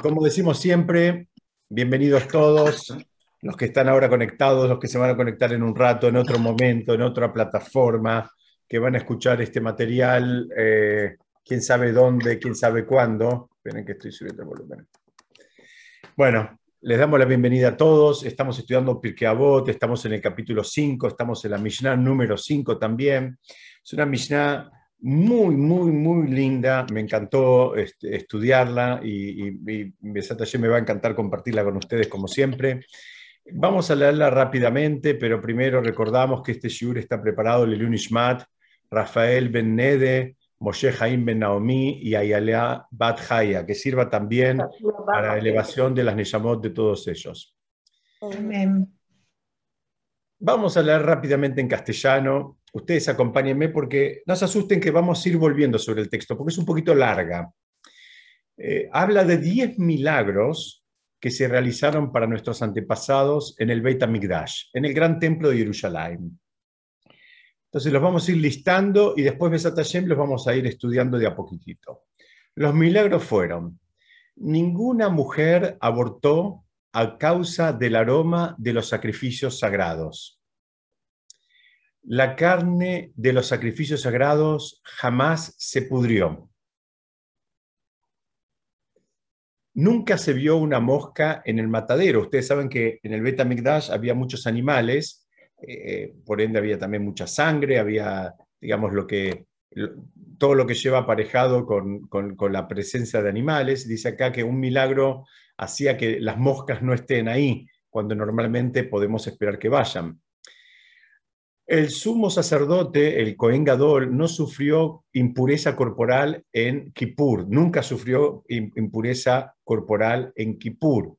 como decimos siempre, bienvenidos todos, los que están ahora conectados, los que se van a conectar en un rato, en otro momento, en otra plataforma, que van a escuchar este material, eh, quién sabe dónde, quién sabe cuándo. Esperen que estoy subiendo el volumen. Bueno, les damos la bienvenida a todos. Estamos estudiando Pirkei Avot, estamos en el capítulo 5, estamos en la Mishnah número 5 también. Es una Mishnah muy, muy, muy linda. Me encantó este, estudiarla y, y, me va a encantar compartirla con ustedes como siempre. Vamos a leerla rápidamente, pero primero recordamos que este shiur está preparado Lelun Ishmat, Rafael Ben Nede, Moshe Haim Ben Naomi y Ayalea Bat Haya, que sirva también para la elevación de las Neshamot de todos ellos. Vamos a leer rápidamente en castellano ustedes acompáñenme porque no se asusten que vamos a ir volviendo sobre el texto, porque es un poquito larga. Eh, habla de 10 milagros que se realizaron para nuestros antepasados en el Beit HaMikdash, en el gran templo de Jerusalén. Entonces los vamos a ir listando y después Besat los vamos a ir estudiando de a poquitito. Los milagros fueron, ninguna mujer abortó a causa del aroma de los sacrificios sagrados la carne de los sacrificios sagrados jamás se pudrió. Nunca se vio una mosca en el matadero. Ustedes saben que en el Beta Mikdash había muchos animales, eh, por ende había también mucha sangre, había, digamos, lo que, todo lo que lleva aparejado con, con la presencia de animales. Dice acá que un milagro hacía que las moscas no estén ahí, cuando normalmente podemos esperar que vayan. El sumo sacerdote, el Cohen Gadol, no sufrió impureza corporal en Kippur, nunca sufrió impureza corporal en Kippur.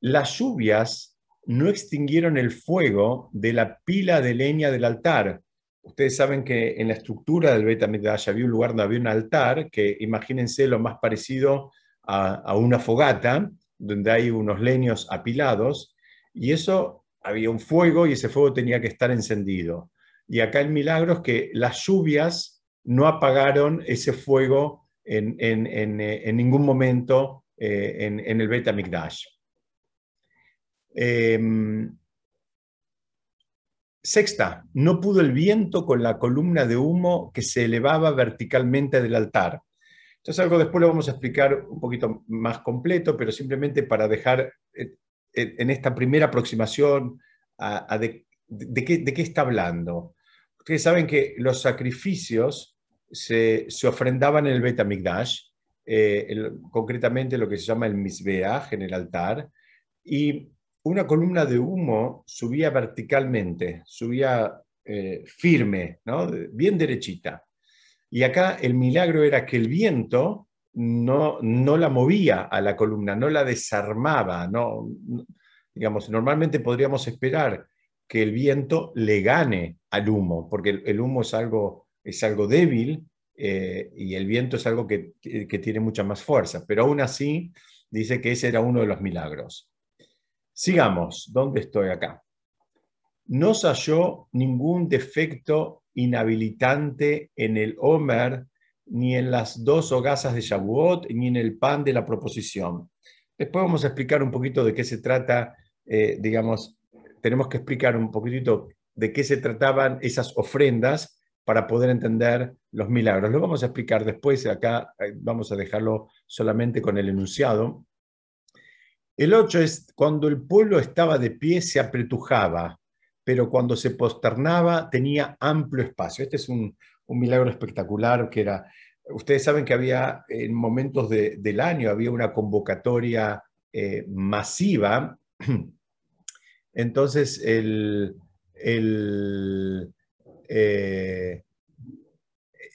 Las lluvias no extinguieron el fuego de la pila de leña del altar. Ustedes saben que en la estructura del Bet había un lugar donde había un altar, que imagínense lo más parecido a, una fogata, donde hay unos leños apilados, y eso había un fuego y ese fuego tenía que estar encendido. Y acá el milagro es que las lluvias no apagaron ese fuego en, eh, ningún momento eh, en, el Beta Mikdash. Em, sexta, no pudo el viento con la columna de humo que se elevaba verticalmente del altar. Entonces algo después lo vamos a explicar un poquito más completo, pero simplemente para dejar eh, en esta primera aproximación de, qué, está hablando. Ustedes saben que los sacrificios se, ofrendaban en el Betamigdash, eh, concretamente lo que se llama el Misbeach, en el altar, y una columna de humo subía verticalmente, subía eh, firme, bien derechita. Y acá el milagro era que el viento no, no la movía a la columna, no la desarmaba, no, digamos, normalmente podríamos esperar que el viento le gane al humo, porque el, humo es algo, es algo débil eh, y el viento es algo que, que, tiene mucha más fuerza, pero aún así dice que ese era uno de los milagros. Sigamos, ¿dónde estoy acá? No se halló ningún defecto inhabilitante en el Homer ni en las dos hogazas de Shavuot, ni en el pan de la proposición. Después vamos a explicar un poquito de qué se trata, eh, digamos, tenemos que explicar un poquitito de qué se trataban esas ofrendas para poder entender los milagros. Lo vamos a explicar después, acá eh, vamos a dejarlo solamente con el enunciado. El 8 es cuando el pueblo estaba de pie se apretujaba, pero cuando se posternaba tenía amplio espacio. Este es un, milagro espectacular que era, ustedes saben que había en momentos del año, había una convocatoria eh, masiva, entonces el, el, eh,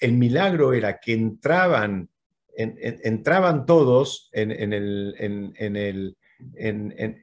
el, milagro era que entraban, entraban todos en, el, en el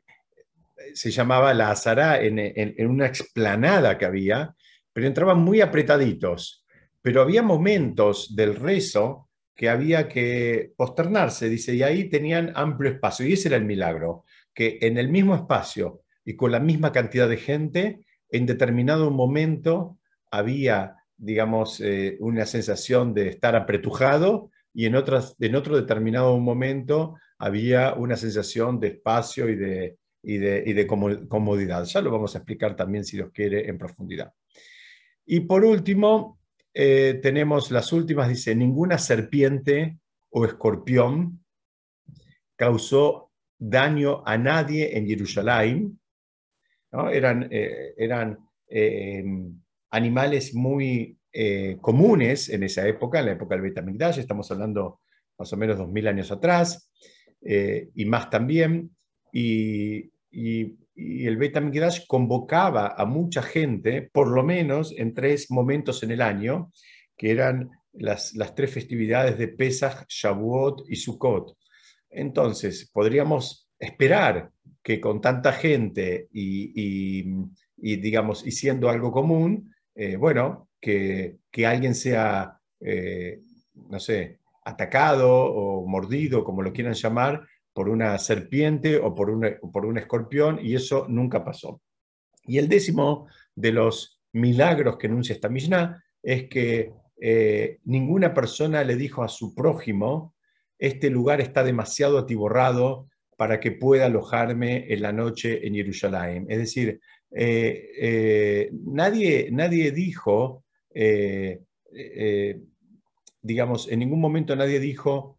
se llamaba la azará en, una explanada que había, pero entraban muy apretaditos. Pero había momentos del rezo que había que posternarse, dice, y ahí tenían amplio espacio, y ese era el milagro, que en el mismo espacio y con la misma cantidad de gente, en determinado momento había, digamos, eh, una sensación de estar apretujado y en, otras, en otro determinado momento había una sensación de espacio y de, y de, comodidad. Ya lo vamos a explicar también, si Dios quiere, en profundidad. Y por último, eh, tenemos las últimas, dice, ninguna serpiente o escorpión causó daño a nadie en Jerusalén. Eran, eh, eran eh, animales muy comunes en esa época, en la época del Betamigdash, estamos hablando más o menos dos mil años atrás, y más también y, el Beit convocaba a mucha gente, por lo menos en tres momentos en el año, que eran las, tres festividades de Pesach, Shavuot y Sukkot. Entonces, podríamos esperar que con tanta gente y, digamos, y siendo algo común, eh, bueno, que, alguien sea, eh, no sé, atacado o mordido, como lo quieran llamar, por una serpiente o por, por un escorpión, y eso nunca pasó. Y el décimo de los milagros que enuncia esta Mishnah es que eh, ninguna persona le dijo a su prójimo, este lugar está demasiado atiborrado para que pueda alojarme en la noche en Jerusalén. Es decir, eh, eh, nadie, nadie dijo, digamos, en ningún momento nadie dijo,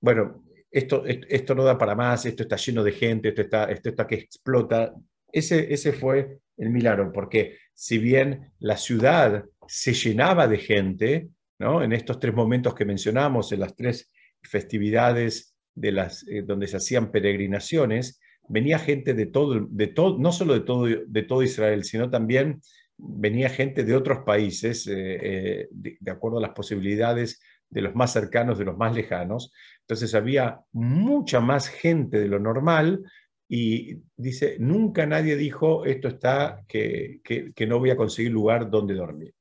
bueno, esto, esto no da para más, esto está lleno de gente, esto está, esto está que explota. Ese, ese fue el milagro, porque si bien la ciudad se llenaba de gente, ¿no? en estos tres momentos que mencionamos, en las tres festividades de las, eh, donde se hacían peregrinaciones, venía gente de todo, de no solo de todo, de todo Israel, sino también venía gente de otros países, eh, eh, de, acuerdo a las posibilidades de los más cercanos, de los más lejanos. Entonces había mucha más gente de lo normal y dice, nunca nadie dijo, esto está, que, no voy a conseguir lugar donde dormir.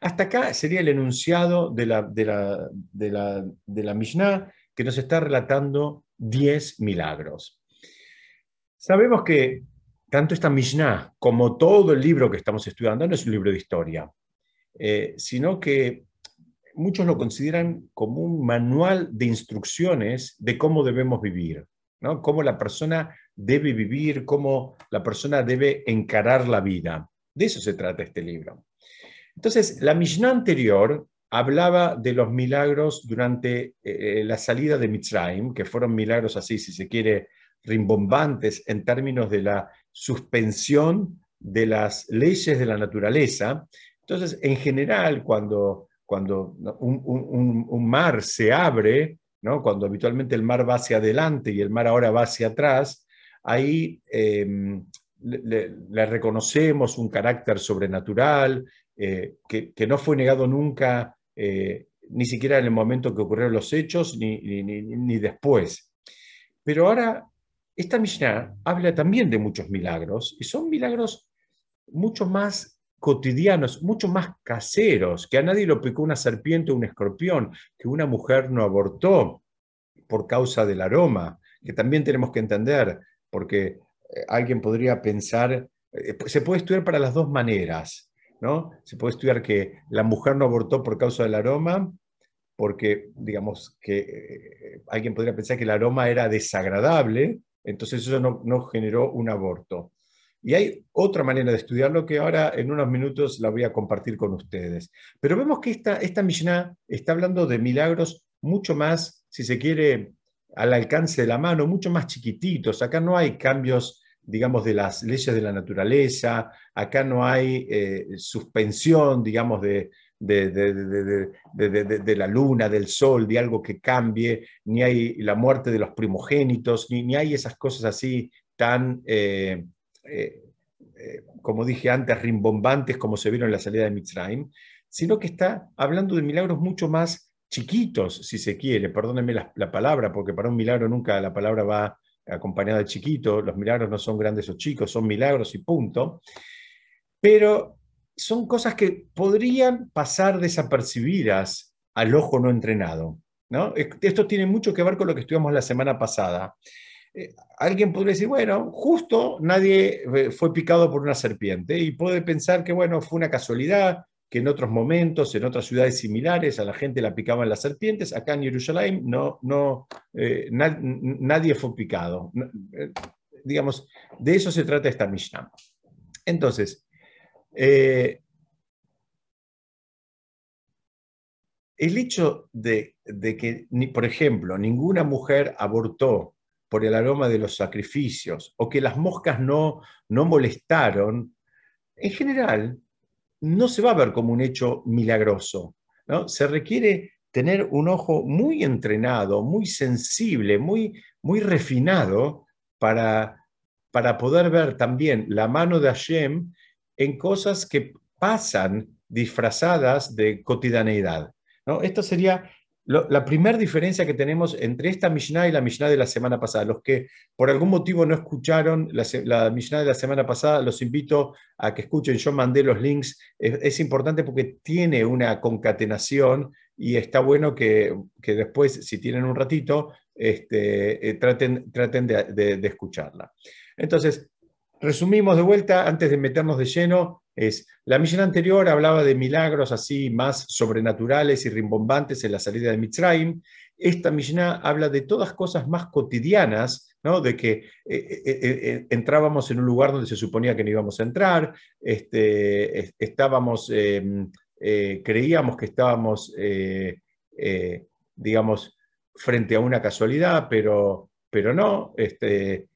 Hasta acá sería el enunciado de la, de la, de la, de la Mishnah que nos está relatando 10 milagros. Sabemos que tanto esta Mishnah como todo el libro que estamos estudiando no es un libro de historia, eh, sino que muchos lo consideran como un manual de instrucciones de cómo debemos vivir, ¿no? cómo la persona debe vivir, cómo la persona debe encarar la vida. De eso se trata este libro. Entonces, la Mishnah anterior hablaba de los milagros durante eh, la salida de Mitzrayim, que fueron milagros así, si se quiere, rimbombantes en términos de la suspensión de las leyes de la naturaleza. Entonces, en general, cuando cuando un, mar se abre, ¿no? cuando habitualmente el mar va hacia adelante y el mar ahora va hacia atrás, ahí em, le, reconocemos un carácter sobrenatural eh, que, no fue negado nunca, eh, ni siquiera en el momento que ocurrieron los hechos, ni, ni después. Pero ahora, esta Mishnah habla también de muchos milagros, y son milagros mucho más cotidianos, mucho más caseros, que a nadie lo picó una serpiente o un escorpión, que una mujer no abortó por causa del aroma, que también tenemos que entender, porque eh, alguien podría pensar, eh, se puede estudiar para las dos maneras, ¿no? Se puede estudiar que la mujer no abortó por causa del aroma, porque, digamos, que eh, alguien podría pensar que el aroma era desagradable, entonces eso no, no generó un aborto. Y hay otra manera de estudiarlo que ahora en unos minutos la voy a compartir con ustedes. Pero vemos que esta, esta Mishnah está hablando de milagros mucho más, si se quiere, al alcance de la mano, mucho más chiquititos. Acá no hay cambios, digamos, de las leyes de la naturaleza, acá no hay eh, suspensión, digamos, de, de, la luna, del sol, de algo que cambie, ni hay la muerte de los primogénitos, ni, ni hay esas cosas así tan... Eh, eh, eh, como dije antes, rimbombantes como se vieron en la salida de Mitzrayim, sino que está hablando de milagros mucho más chiquitos, si se quiere, perdónenme la, palabra, porque para un milagro nunca la palabra va acompañada de chiquito, los milagros no son grandes o chicos, son milagros y punto, pero son cosas que podrían pasar desapercibidas al ojo no entrenado. ¿no? Esto tiene mucho que ver con lo que estudiamos la semana pasada. Eh, alguien podría decir, bueno, justo nadie eh, fue picado por una serpiente y puede pensar que, bueno, fue una casualidad, que en otros momentos, en otras ciudades similares, a la gente la picaban las serpientes. Acá en Jerusalén no, no, eh, nadie fue picado. Digamos, de eso se trata esta Mishnah. Entonces, el hecho de, que, por ejemplo, ninguna mujer abortó por el aroma de los sacrificios o que las moscas no, no molestaron, en general no se va a ver como un hecho milagroso. ¿no? Se requiere tener un ojo muy entrenado, muy sensible, muy, muy refinado para, para poder ver también la mano de Hashem en cosas que pasan disfrazadas de cotidianeidad. ¿no? Esto sería la primera diferencia que tenemos entre esta Mishnah y la Mishnah de la semana pasada. Los que por algún motivo no escucharon la, la Mishnah de la semana pasada, los invito a que escuchen. Yo mandé los links. Es, importante porque tiene una concatenación y está bueno que, después, si tienen un ratito, este, eh, traten, traten de escucharla. Entonces, resumimos de vuelta, antes de meternos de lleno, es, la misión anterior hablaba de milagros así más sobrenaturales y rimbombantes en la salida de Mitzrayim. Esta Mishnah habla de todas cosas más cotidianas, ¿no? de que eh, eh, eh, entrábamos en un lugar donde se suponía que no íbamos a entrar, este, estábamos, em, creíamos que estábamos, digamos, frente a una casualidad, pero, pero no. Este,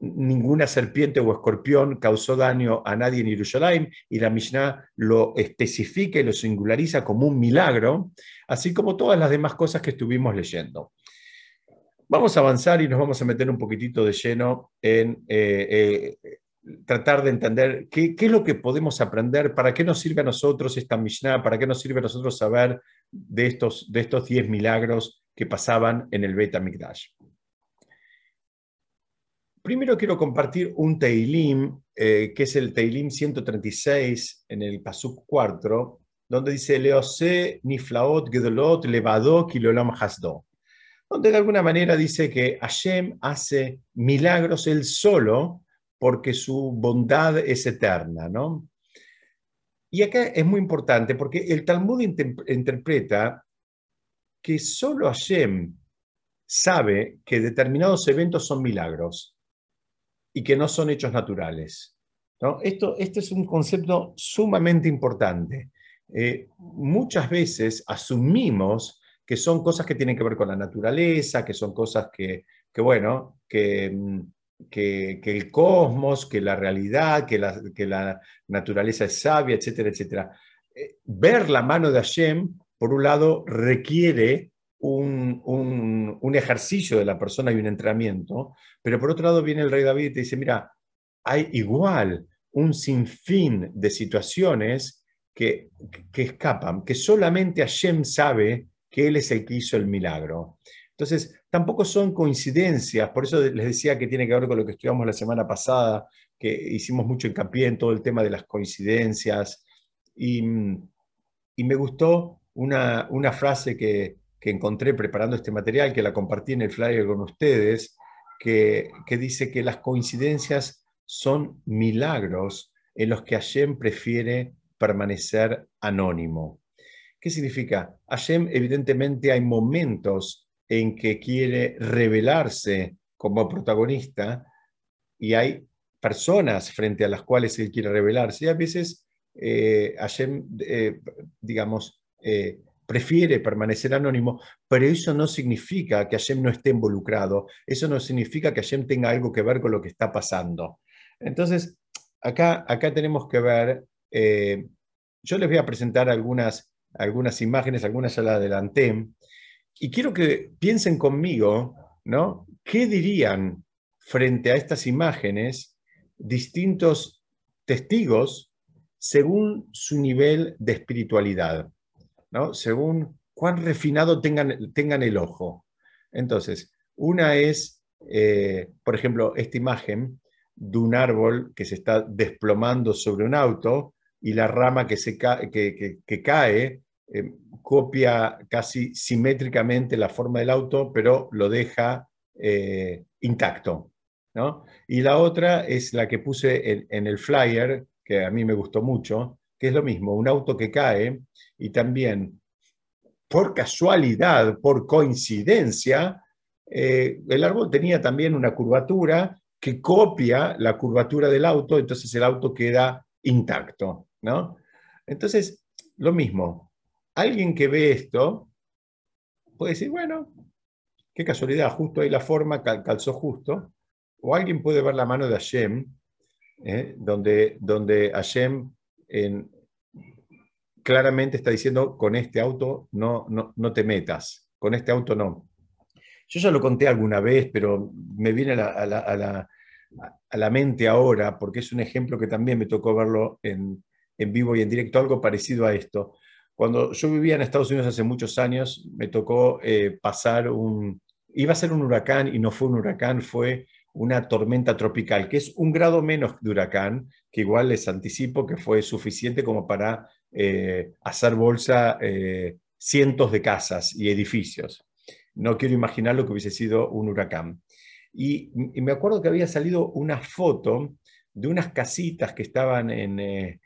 ninguna serpiente o escorpión causó daño a nadie en Jerusalén y la Mishnah lo especifica y lo singulariza como un milagro, así como todas las demás cosas que estuvimos leyendo. Vamos a avanzar y nos vamos a meter un poquitito de lleno en eh, eh, tratar de entender qué, es lo que podemos aprender, para qué nos sirve a nosotros esta Mishnah, para qué nos sirve a nosotros saber de estos, de estos diez milagros que pasaban en el Beit HaMikdash. Primero quiero compartir un Teilim, eh, que es el Teilim 136 en el Pasuk 4, donde dice Leose niflaot gedolot levado kilolam hasdo, donde de alguna manera dice que Hashem hace milagros él solo porque su bondad es eterna, ¿no? Y acá es muy importante porque el Talmud interpreta que solo Hashem sabe que determinados eventos son milagros y que no son hechos naturales. Esto, este es un concepto sumamente importante. Eh, muchas veces asumimos que son cosas que tienen que ver con la naturaleza, que son cosas que, bueno, que, que, el cosmos, que la realidad, que la, que la naturaleza es sabia, etcétera, etcétera. Eh, ver la mano de Hashem, por un lado, requiere un, ejercicio de la persona y un entrenamiento, pero por otro lado viene el rey David y te dice, mira, hay igual un sinfín de situaciones que, que escapan, que solamente Hashem sabe que Él es el que hizo el milagro. Entonces, tampoco son coincidencias, por eso les decía que tiene que ver con lo que estudiamos la semana pasada, que hicimos mucho hincapié en todo el tema de las coincidencias, y, y me gustó una, una frase que, que encontré preparando este material, que la compartí en el flyer con ustedes, que, dice que las coincidencias son milagros en los que Hashem prefiere permanecer anónimo. ¿Qué significa? Hashem evidentemente hay momentos en que quiere revelarse como protagonista y hay personas frente a las cuales él quiere revelarse. Y a veces eh, Hashem, eh, digamos, eh, prefiere permanecer anónimo, pero eso no significa que Hashem no esté involucrado, eso no significa que Hashem tenga algo que ver con lo que está pasando. Entonces, acá, acá tenemos que ver, eh, yo les voy a presentar algunas, algunas imágenes, algunas ya las adelanté, y quiero que piensen conmigo, ¿no? ¿Qué dirían frente a estas imágenes distintos testigos según su nivel de espiritualidad? Según cuán refinado tengan, tengan el ojo. Entonces, una es, eh, por ejemplo, esta imagen de un árbol que se está desplomando sobre un auto y la rama que, se que, cae eh, copia casi simétricamente la forma del auto, pero lo deja eh, intacto. Y la otra es la que puse en, el flyer, que a mí me gustó mucho, que es lo mismo, un auto que cae y también por casualidad, por coincidencia, eh, el árbol tenía también una curvatura que copia la curvatura del auto, entonces el auto queda intacto, ¿no? Entonces, lo mismo, alguien que ve esto puede decir, bueno, qué casualidad, justo ahí la forma calzó justo, o alguien puede ver la mano de Hashem, ¿eh? donde, donde Hashem claramente está diciendo, con este auto no, no, te metas, con este auto no. Yo ya lo conté alguna vez, pero me viene a la, a la, mente ahora, porque es un ejemplo que también me tocó verlo en, vivo y en directo, algo parecido a esto. Cuando yo vivía en Estados Unidos hace muchos años, me tocó eh, pasar un... Iba a ser un huracán y no fue un huracán, fue una tormenta tropical, que es un grado menos de huracán, que igual les anticipo que fue suficiente como para eh, hacer bolsa eh, cientos de casas y edificios. No quiero imaginar lo que hubiese sido un huracán. Y, me acuerdo que había salido una foto de unas casitas que estaban en, eh,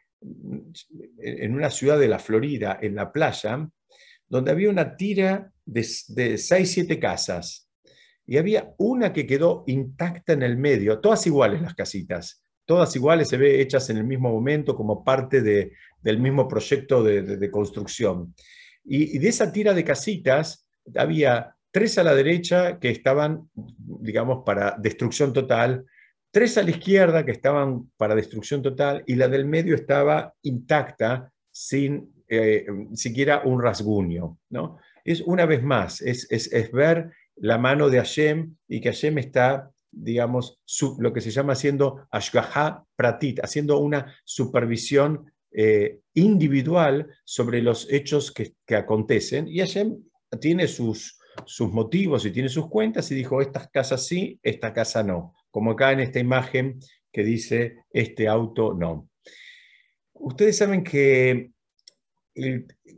en una ciudad de la Florida, en la playa, donde había una tira de, de seis, siete casas y había una que quedó intacta en el medio, todas iguales las casitas, todas iguales, se ve hechas en el mismo momento como parte de, del mismo proyecto de, construcción. Y, de esa tira de casitas había tres a la derecha que estaban, digamos, para destrucción total, tres a la izquierda que estaban para destrucción total y la del medio estaba intacta sin eh, siquiera un rasguño. ¿no? Es una vez más, es, es, es ver la mano de Hashem y que Hashem está, digamos, lo que se llama haciendo Ashgaha Pratit, haciendo una supervisión eh, individual sobre los hechos que, acontecen. Y Hashem tiene sus, sus motivos y tiene sus cuentas y dijo, estas casas sí, esta casa no. Como acá en esta imagen que dice, este auto no. Ustedes saben que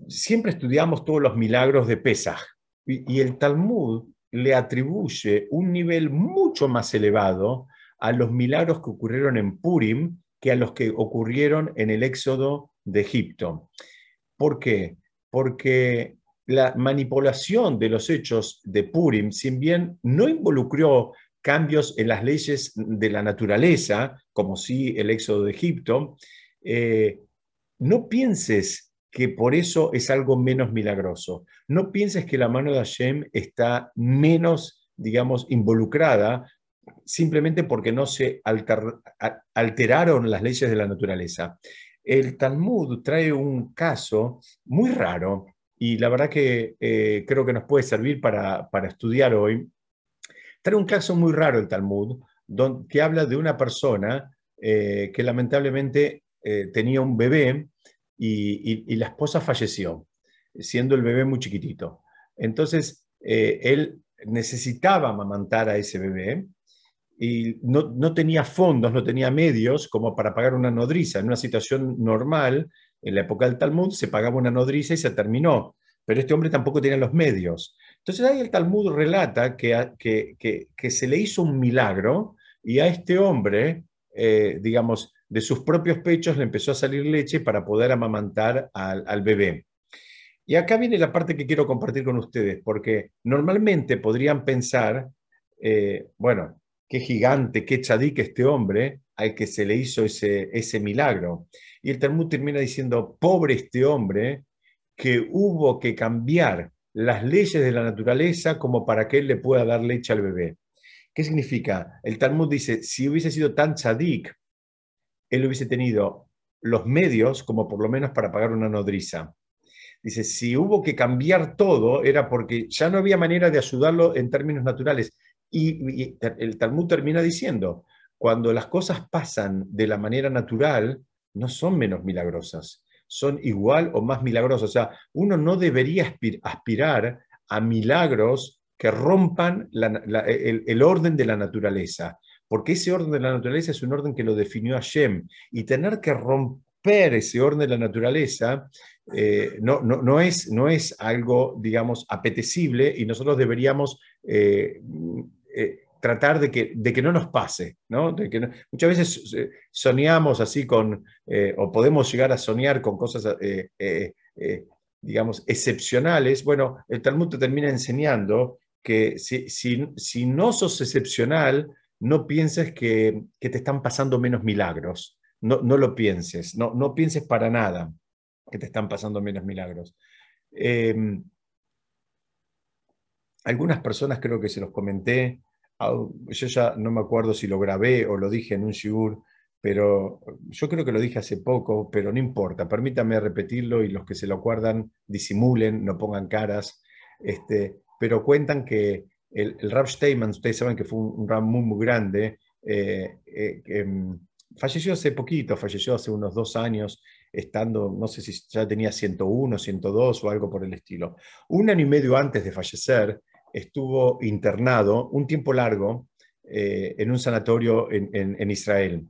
siempre estudiamos todos los milagros de Pesach y el Talmud le atribuye un nivel mucho más elevado a los milagros que ocurrieron en Purim que a los que ocurrieron en el éxodo de Egipto. ¿Por qué? Porque la manipulación de los hechos de Purim, si bien no involucró cambios en las leyes de la naturaleza, como sí el éxodo de Egipto, eh, no pienses que por eso es algo menos milagroso. No pienses que la mano de Hashem está menos, digamos, involucrada simplemente porque no se alteraron las leyes de la naturaleza. El Talmud trae un caso muy raro y la verdad que eh, creo que nos puede servir para, estudiar hoy. Trae un caso muy raro el Talmud, donde, que habla de una persona eh, que lamentablemente eh, tenía un bebé y, la esposa falleció, siendo el bebé muy chiquitito. Entonces, eh, él necesitaba amamantar a ese bebé y no, tenía fondos, no tenía medios como para pagar una nodriza. En una situación normal, en la época del Talmud, se pagaba una nodriza y se terminó, pero este hombre tampoco tenía los medios. Entonces ahí el Talmud relata que, que, se le hizo un milagro y a este hombre, eh, digamos, de sus propios pechos le empezó a salir leche para poder amamantar al, bebé. Y acá viene la parte que quiero compartir con ustedes, porque normalmente podrían pensar, eh, bueno, qué gigante, qué chadik este hombre al que se le hizo ese, ese milagro. Y el Talmud termina diciendo, pobre este hombre que hubo que cambiar las leyes de la naturaleza como para que él le pueda dar leche al bebé. ¿Qué significa? El Talmud dice, si hubiese sido tan chadik, él hubiese tenido los medios como por lo menos para pagar una nodriza. Dice, si hubo que cambiar todo era porque ya no había manera de ayudarlo en términos naturales. Y, el Talmud termina diciendo, cuando las cosas pasan de la manera natural, no son menos milagrosas, son igual o más milagrosas. O sea, uno no debería aspirar a milagros que rompan el, orden de la naturaleza porque ese orden de la naturaleza es un orden que lo definió Hashem, y tener que romper ese orden de la naturaleza eh, no, no, es, no es algo, digamos, apetecible y nosotros deberíamos eh, eh, tratar de que, de que no nos pase, ¿no? De que muchas veces soñamos así con, o podemos llegar a soñar con cosas, digamos, excepcionales. Bueno, el Talmud te termina enseñando que si, si, no sos excepcional, no pienses que, te están pasando menos milagros. No, no lo pienses, no, no pienses para nada que te están pasando menos milagros. Em, algunas personas creo que se los comenté, yo ya no me acuerdo si lo grabé o lo dije en un shiur, pero yo creo que lo dije hace poco, pero no importa, permítame repetirlo y los que se lo acuerdan disimulen, no pongan caras, este, pero cuentan que el, el Rav Steinman, ustedes saben que fue un, un muy, muy grande, eh, eh, em, falleció hace poquito, falleció hace unos dos años, estando, no sé si ya tenía 101, 102 o algo por el estilo. Un año y medio antes de fallecer, estuvo internado un tiempo largo eh, en un sanatorio en, Israel.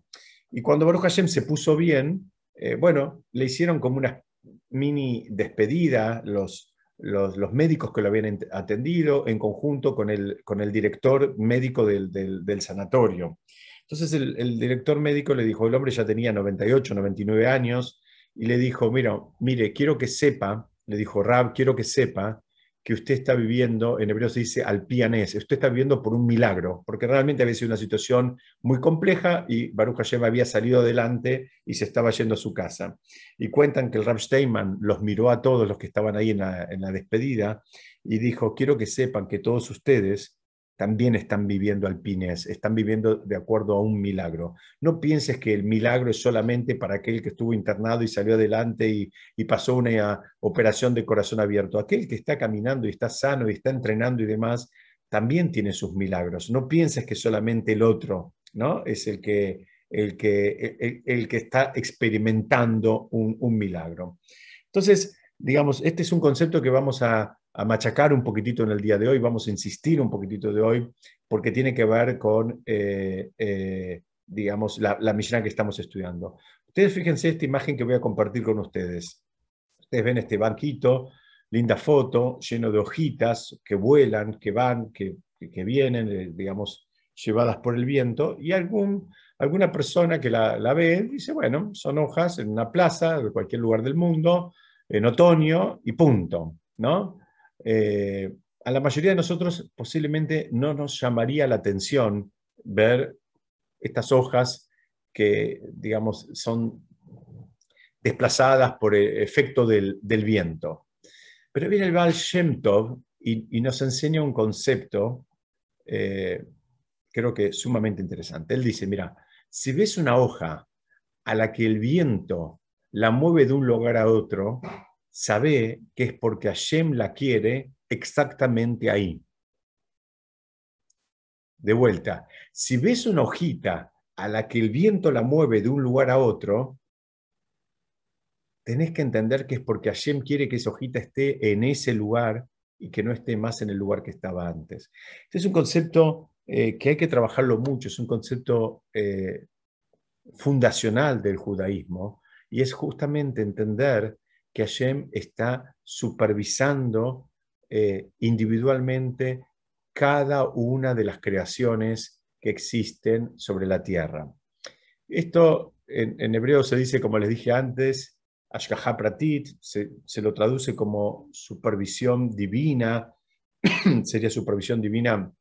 Y cuando Baruch Hashem se puso bien, bueno, le hicieron como una mini despedida los, los, médicos que lo habían atendido en conjunto con el, con el director médico del, del, sanatorio. Entonces el, el, director médico le dijo, el hombre ya tenía 98, 99 años, y le dijo, mira, mire, quiero que sepa, le dijo Rab, quiero que sepa que usted está viviendo, en hebreo se dice al pianés, usted está viviendo por un milagro, porque realmente había sido una situación muy compleja y Baruch Hashem había salido adelante y se estaba yendo a su casa. Y cuentan que el Rab Steinman los miró a todos los que estaban ahí en la, en la despedida y dijo, quiero que sepan que todos ustedes también están viviendo alpines, están viviendo de acuerdo a un milagro. No pienses que el milagro es solamente para aquel que estuvo internado y salió adelante y, pasó una operación de corazón abierto. Aquel que está caminando y está sano y está entrenando y demás, también tiene sus milagros. No pienses que solamente el otro ¿no? es el que, el que, el, que está experimentando un milagro. Entonces, digamos, este es un concepto que vamos a, a machacar un poquitito en el día de hoy, vamos a insistir un poquitito de hoy, porque tiene que ver con, eh, eh, digamos, la, la que estamos estudiando. Ustedes fíjense esta imagen que voy a compartir con ustedes. Ustedes ven este banquito, linda foto, lleno de hojitas que vuelan, que van, que, que vienen, eh, digamos, llevadas por el viento, y algún, alguna persona que la, la ve dice, bueno, son hojas en una plaza de cualquier lugar del mundo, en otoño, y punto, ¿no? Eh, a la mayoría de nosotros posiblemente no nos llamaría la atención ver estas hojas que, digamos, son desplazadas por el efecto del, viento. Pero viene el Baal Shem Tov y, nos enseña un concepto, eh, creo que sumamente interesante. Él dice, mira, si ves una hoja a la que el viento la mueve de un lugar a otro, sabe que es porque Hashem la quiere exactamente ahí. De vuelta, si ves una hojita a la que el viento la mueve de un lugar a otro, tenés que entender que es porque Hashem quiere que esa hojita esté en ese lugar y que no esté más en el lugar que estaba antes. Este es un concepto eh, que hay que trabajarlo mucho, es un concepto eh, fundacional del judaísmo y es justamente entender que Hashem está supervisando eh, individualmente cada una de las creaciones que existen sobre la tierra. Esto en, hebreo se dice, como les dije antes, Ashkaha Pratit, se, se lo traduce como supervisión divina, sería supervisión divina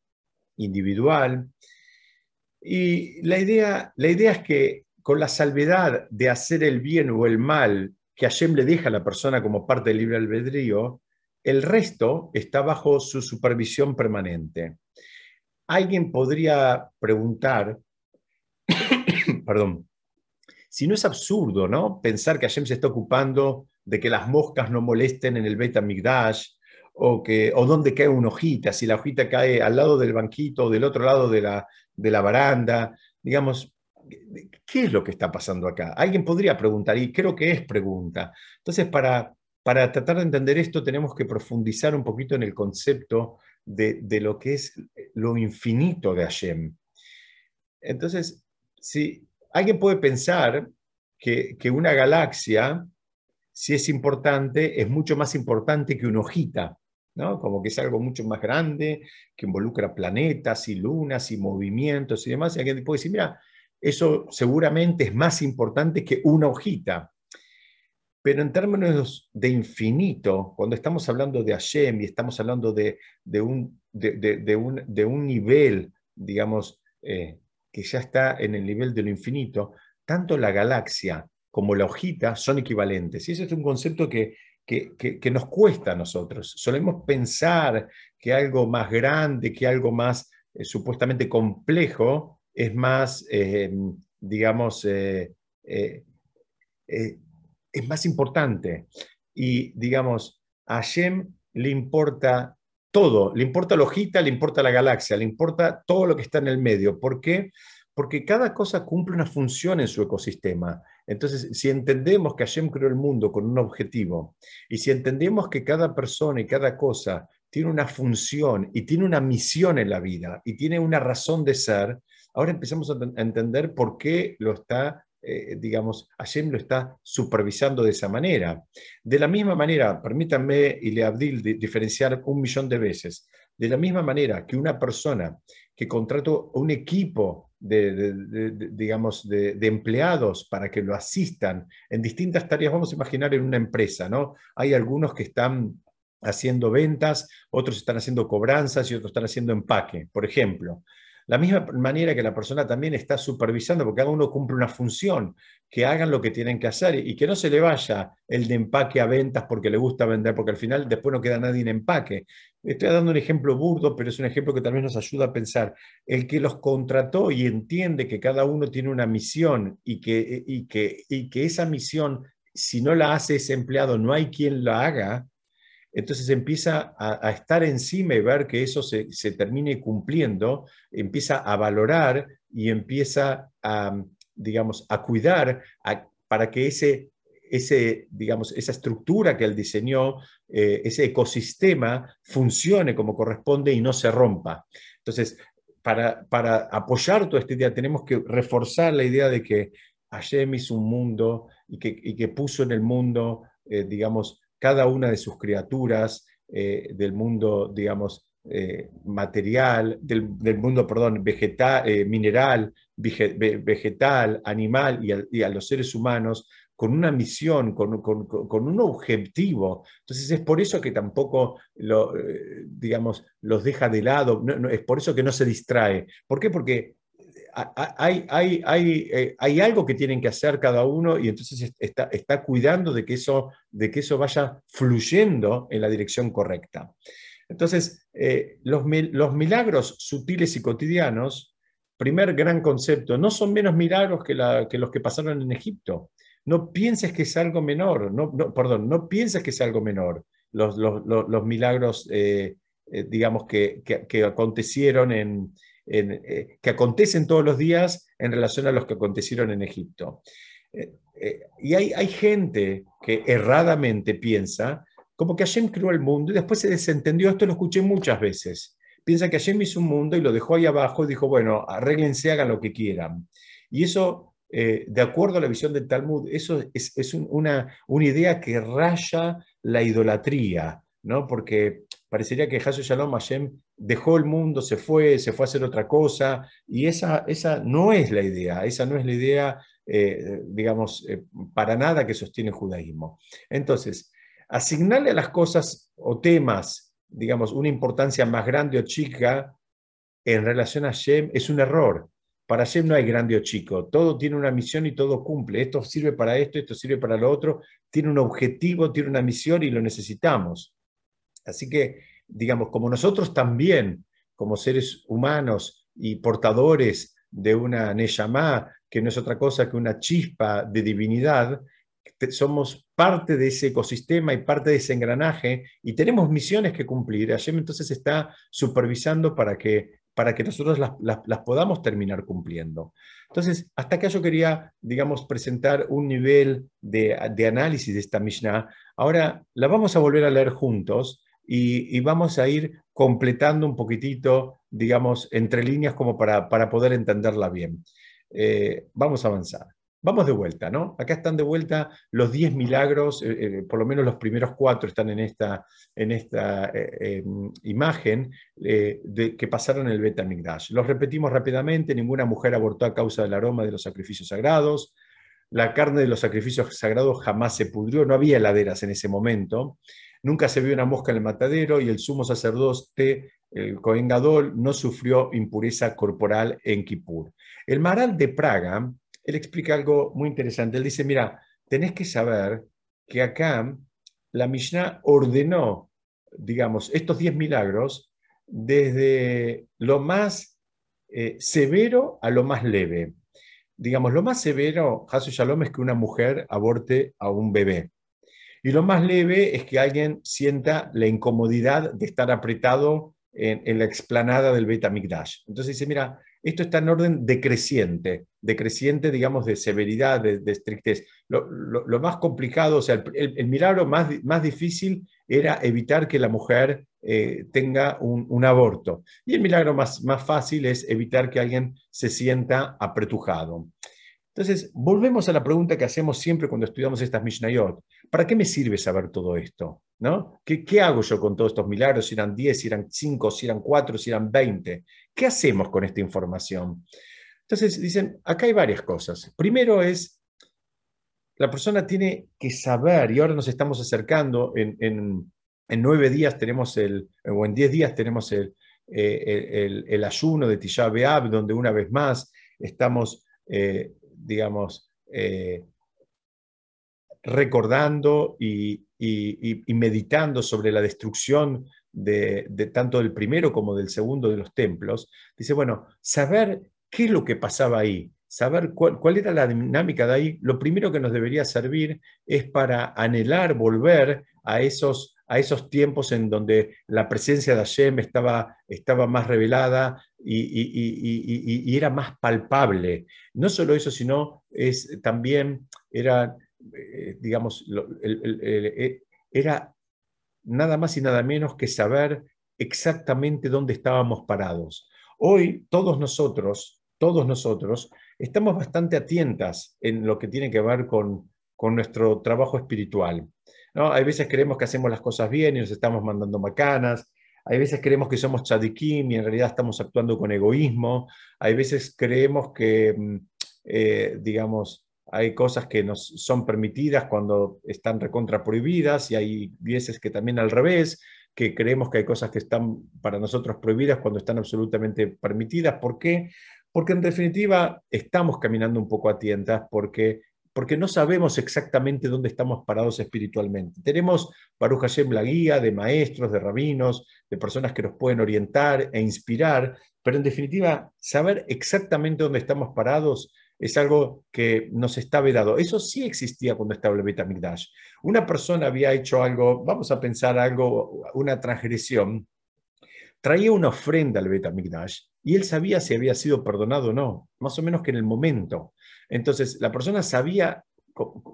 individual. Y la idea, la idea es que con la salvedad de hacer el bien o el mal que Hashem le deja a la persona como parte del libre albedrío, el resto está bajo su supervisión permanente. Alguien podría preguntar, perdón, si no es absurdo, ¿no? Pensar que Hashem se está ocupando de que las moscas no molesten en el Beit HaMikdash, o, que, o dónde cae una hojita, si la hojita cae al lado del banquito o del otro lado de la, de la baranda, digamos, ¿qué es lo que está pasando acá? Alguien podría preguntar, y creo que es pregunta. Entonces, para, para tratar de entender esto, tenemos que profundizar un poquito en el concepto de, lo que es lo infinito de Hashem. Entonces, si alguien puede pensar que, que una galaxia, si es importante, es mucho más importante que una hojita, ¿no? Como que es algo mucho más grande, que involucra planetas y lunas y movimientos y demás. Y alguien puede decir, mira, eso seguramente es más importante que una hojita. Pero en términos de infinito, cuando estamos hablando de Hashem y estamos hablando de, un, de, un, nivel, digamos, eh, que ya está en el nivel de lo infinito, tanto la galaxia como la hojita son equivalentes. Y eso es un concepto que, que, nos cuesta a nosotros. Solemos pensar que algo más grande, que algo más eh, supuestamente complejo, es más, eh, digamos, es más importante. Y, digamos, a Hashem le importa todo, le importa la hojita, le importa la galaxia, le importa todo lo que está en el medio. ¿Por qué? Porque cada cosa cumple una función en su ecosistema. Entonces, si entendemos que Hashem creó el mundo con un objetivo, y si entendemos que cada persona y cada cosa tiene una función y tiene una misión en la vida y tiene una razón de ser, ahora empezamos a entender por qué lo está eh, digamos, Hashem lo está supervisando de esa manera. De la misma manera, permítanme y le Abdil diferenciar un millón de veces, de la misma manera que una persona que contrató un equipo de, digamos, de, empleados para que lo asistan en distintas tareas, vamos a imaginar en una empresa, ¿no? Hay algunos que están haciendo ventas, otros están haciendo cobranzas y otros están haciendo empaque, por ejemplo. La misma manera que la persona también está supervisando, porque cada uno cumple una función, que hagan lo que tienen que hacer y que no se le vaya el de empaque a ventas porque le gusta vender, porque al final después no queda nadie en empaque. Estoy dando un ejemplo burdo, pero es un ejemplo que también nos ayuda a pensar. El que los contrató y entiende que cada uno tiene una misión y que, y que, y que esa misión, si no la hace ese empleado, no hay quien la haga, entonces empieza a, estar encima y ver que eso se, termine cumpliendo, empieza a valorar y empieza a, digamos, a cuidar para que ese, ese, digamos, esa estructura que él diseñó, eh, ese ecosistema, funcione como corresponde y no se rompa. Entonces, para, para apoyar toda esta idea, tenemos que reforzar la idea de que Hashem hizo un mundo y que, que puso en el mundo, eh, digamos, cada una de sus criaturas eh, del mundo, digamos, eh, material, del, mundo, perdón, vegetal, eh, mineral, vegetal, animal y a, los seres humanos con una misión, con, un objetivo. Entonces es por eso que tampoco lo, digamos, los deja de lado, es por eso que no se distrae. ¿Por qué? Porque eh, hay, algo que tienen que hacer cada uno y entonces está, cuidando de que, eso, vaya fluyendo en la dirección correcta. Entonces, eh, los, milagros sutiles y cotidianos, primer gran concepto, no son menos milagros que, los que pasaron en Egipto. No pienses que es algo menor, no, perdón, no pienses que es algo menor los, milagros, eh, digamos, que, que acontecieron en, eh, que acontecen todos los días en relación a los que acontecieron en Egipto. Eh, eh, y hay, hay, gente que erradamente piensa como que Hashem creó el mundo y después se desentendió, esto lo escuché muchas veces. Piensa que Hashem hizo un mundo y lo dejó ahí abajo y dijo, bueno, arréglense, hagan lo que quieran. Y eso, de acuerdo a la visión del Talmud, eso es, es una, una idea que raya la idolatría, ¿no? Porque parecería que Hashem dejó el mundo, se fue, se fue a hacer otra cosa, y esa, esa no es la idea, esa no es la idea, eh, digamos, eh, para nada que sostiene el judaísmo. Entonces, asignarle a las cosas o temas, digamos, una importancia más grande o chica en relación a Hashem es un error. Para Hashem no hay grande o chico, todo tiene una misión y todo cumple. Esto sirve para esto, esto sirve para lo otro, tiene un objetivo, tiene una misión y lo necesitamos. Así que, digamos, como nosotros también, como seres humanos y portadores de una Neyamá, que no es otra cosa que una chispa de divinidad, somos parte de ese ecosistema y parte de ese engranaje y tenemos misiones que cumplir. Hashem entonces está supervisando para que, para que nosotros las, podamos terminar cumpliendo. Entonces, hasta acá yo quería, digamos, presentar un nivel de, de análisis de esta Mishnah. Ahora la vamos a volver a leer juntos y, vamos a ir completando un poquitito, digamos, entre líneas como para, poder entenderla bien. Eh, vamos a avanzar. Vamos de vuelta, ¿no? Acá están de vuelta los 10 milagros, eh, eh, por lo menos los primeros cuatro están en esta, en esta em, imagen de, que pasaron en el Betamigdash. Los repetimos rápidamente, ninguna mujer abortó a causa del aroma de los sacrificios sagrados, la carne de los sacrificios sagrados jamás se pudrió, no había heladeras en ese momento, nunca se vio una mosca en el matadero y el sumo sacerdote, el Cohen Gadol, no sufrió impureza corporal en Kippur. El Maral de Praga, él explica algo muy interesante. Él dice, mira, tenés que saber que acá la Mishnah ordenó, digamos, estos 10 milagros desde lo más eh, severo a lo más leve. Digamos, lo más severo, Hasu Shalom, es que una mujer aborte a un bebé. Y lo más leve es que alguien sienta la incomodidad de estar apretado en, la explanada del Beta Mikdash. Entonces dice, mira, esto está en orden decreciente, decreciente, digamos, de severidad, de, estrictez. Lo, más complicado, o sea, el, milagro más, más, difícil era evitar que la mujer eh, tenga un, aborto. Y el milagro más, más fácil es evitar que alguien se sienta apretujado. Entonces, volvemos a la pregunta que hacemos siempre cuando estudiamos estas Mishnayot. ¿Para qué me sirve saber todo esto? ¿No? ¿Qué, ¿Qué, hago yo con todos estos milagros? Si eran 10, si eran 5, si eran 4, si eran 20. ¿Qué hacemos con esta información? Entonces dicen, acá hay varias cosas. Primero es, la persona tiene que saber, y ahora nos estamos acercando, en, nueve días tenemos el, o en diez días tenemos el, eh, el, ayuno de Tisha B'Av, donde una vez más estamos, eh, digamos, eh, recordando y, meditando sobre la destrucción de, tanto del primero como del segundo de los templos, dice, bueno, saber qué es lo que pasaba ahí, saber cuál, era la dinámica de ahí, lo primero que nos debería servir es para anhelar volver a esos, a esos tiempos en donde la presencia de Hashem estaba, estaba más revelada y, era más palpable. No solo eso, sino es, también era, eh, digamos, eh, era nada más y nada menos que saber exactamente dónde estábamos parados. Hoy todos nosotros, todos nosotros, estamos bastante atientas en lo que tiene que ver con, con nuestro trabajo espiritual. ¿no? Hay veces creemos que hacemos las cosas bien y nos estamos mandando macanas, hay veces creemos que somos chadikim y en realidad estamos actuando con egoísmo, hay veces creemos que, mm, eh, digamos, hay cosas que nos son permitidas cuando están recontra prohibidas y hay veces que también al revés, que creemos que hay cosas que están para nosotros prohibidas cuando están absolutamente permitidas. ¿Por qué? Porque en definitiva estamos caminando un poco a tientas porque, porque no sabemos exactamente dónde estamos parados espiritualmente. Tenemos Baruch Hashem la guía de maestros, de rabinos, de personas que nos pueden orientar e inspirar, pero en definitiva saber exactamente dónde estamos parados es algo que nos está vedado. Eso sí existía cuando estaba el Betamigdash. Una persona había hecho algo, vamos a pensar algo, una transgresión, traía una ofrenda al Betamigdash y él sabía si había sido perdonado o no, más o menos que en el momento. Entonces, la persona sabía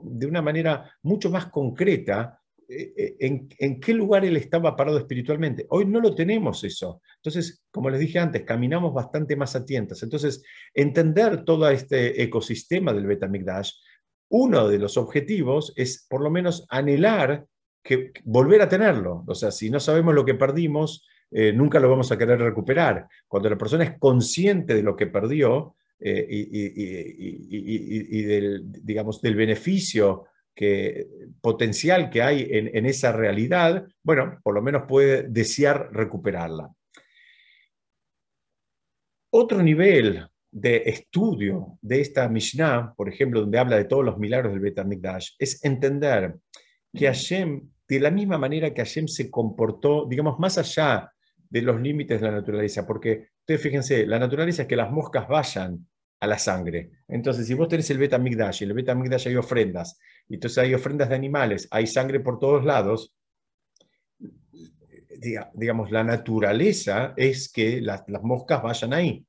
de una manera mucho más concreta eh, eh, en, qué lugar él estaba parado espiritualmente. Hoy no lo tenemos eso. Entonces, como les dije antes, caminamos bastante más a tientas. Entonces, entender todo este ecosistema del Betamigdash, uno de los objetivos es por lo menos anhelar que volver a tenerlo. O sea, si no sabemos lo que perdimos, eh, nunca lo vamos a querer recuperar. Cuando la persona es consciente de lo que perdió y, del, digamos, del beneficio potencial que hay en, esa realidad, bueno, por lo menos puede desear recuperarla. Otro nivel de estudio de esta Mishnah, por ejemplo, donde habla de todos los milagros del Betamikdash, es entender que Hashem, de la misma manera que Hashem se comportó, digamos, más allá de los límites de la naturaleza, porque ustedes fíjense, la naturaleza es que las moscas vayan a la sangre. Entonces, si vos tenés el beta y en el beta hay ofrendas, y entonces hay ofrendas de animales, hay sangre por todos lados, digamos, la naturaleza es que las, moscas vayan ahí.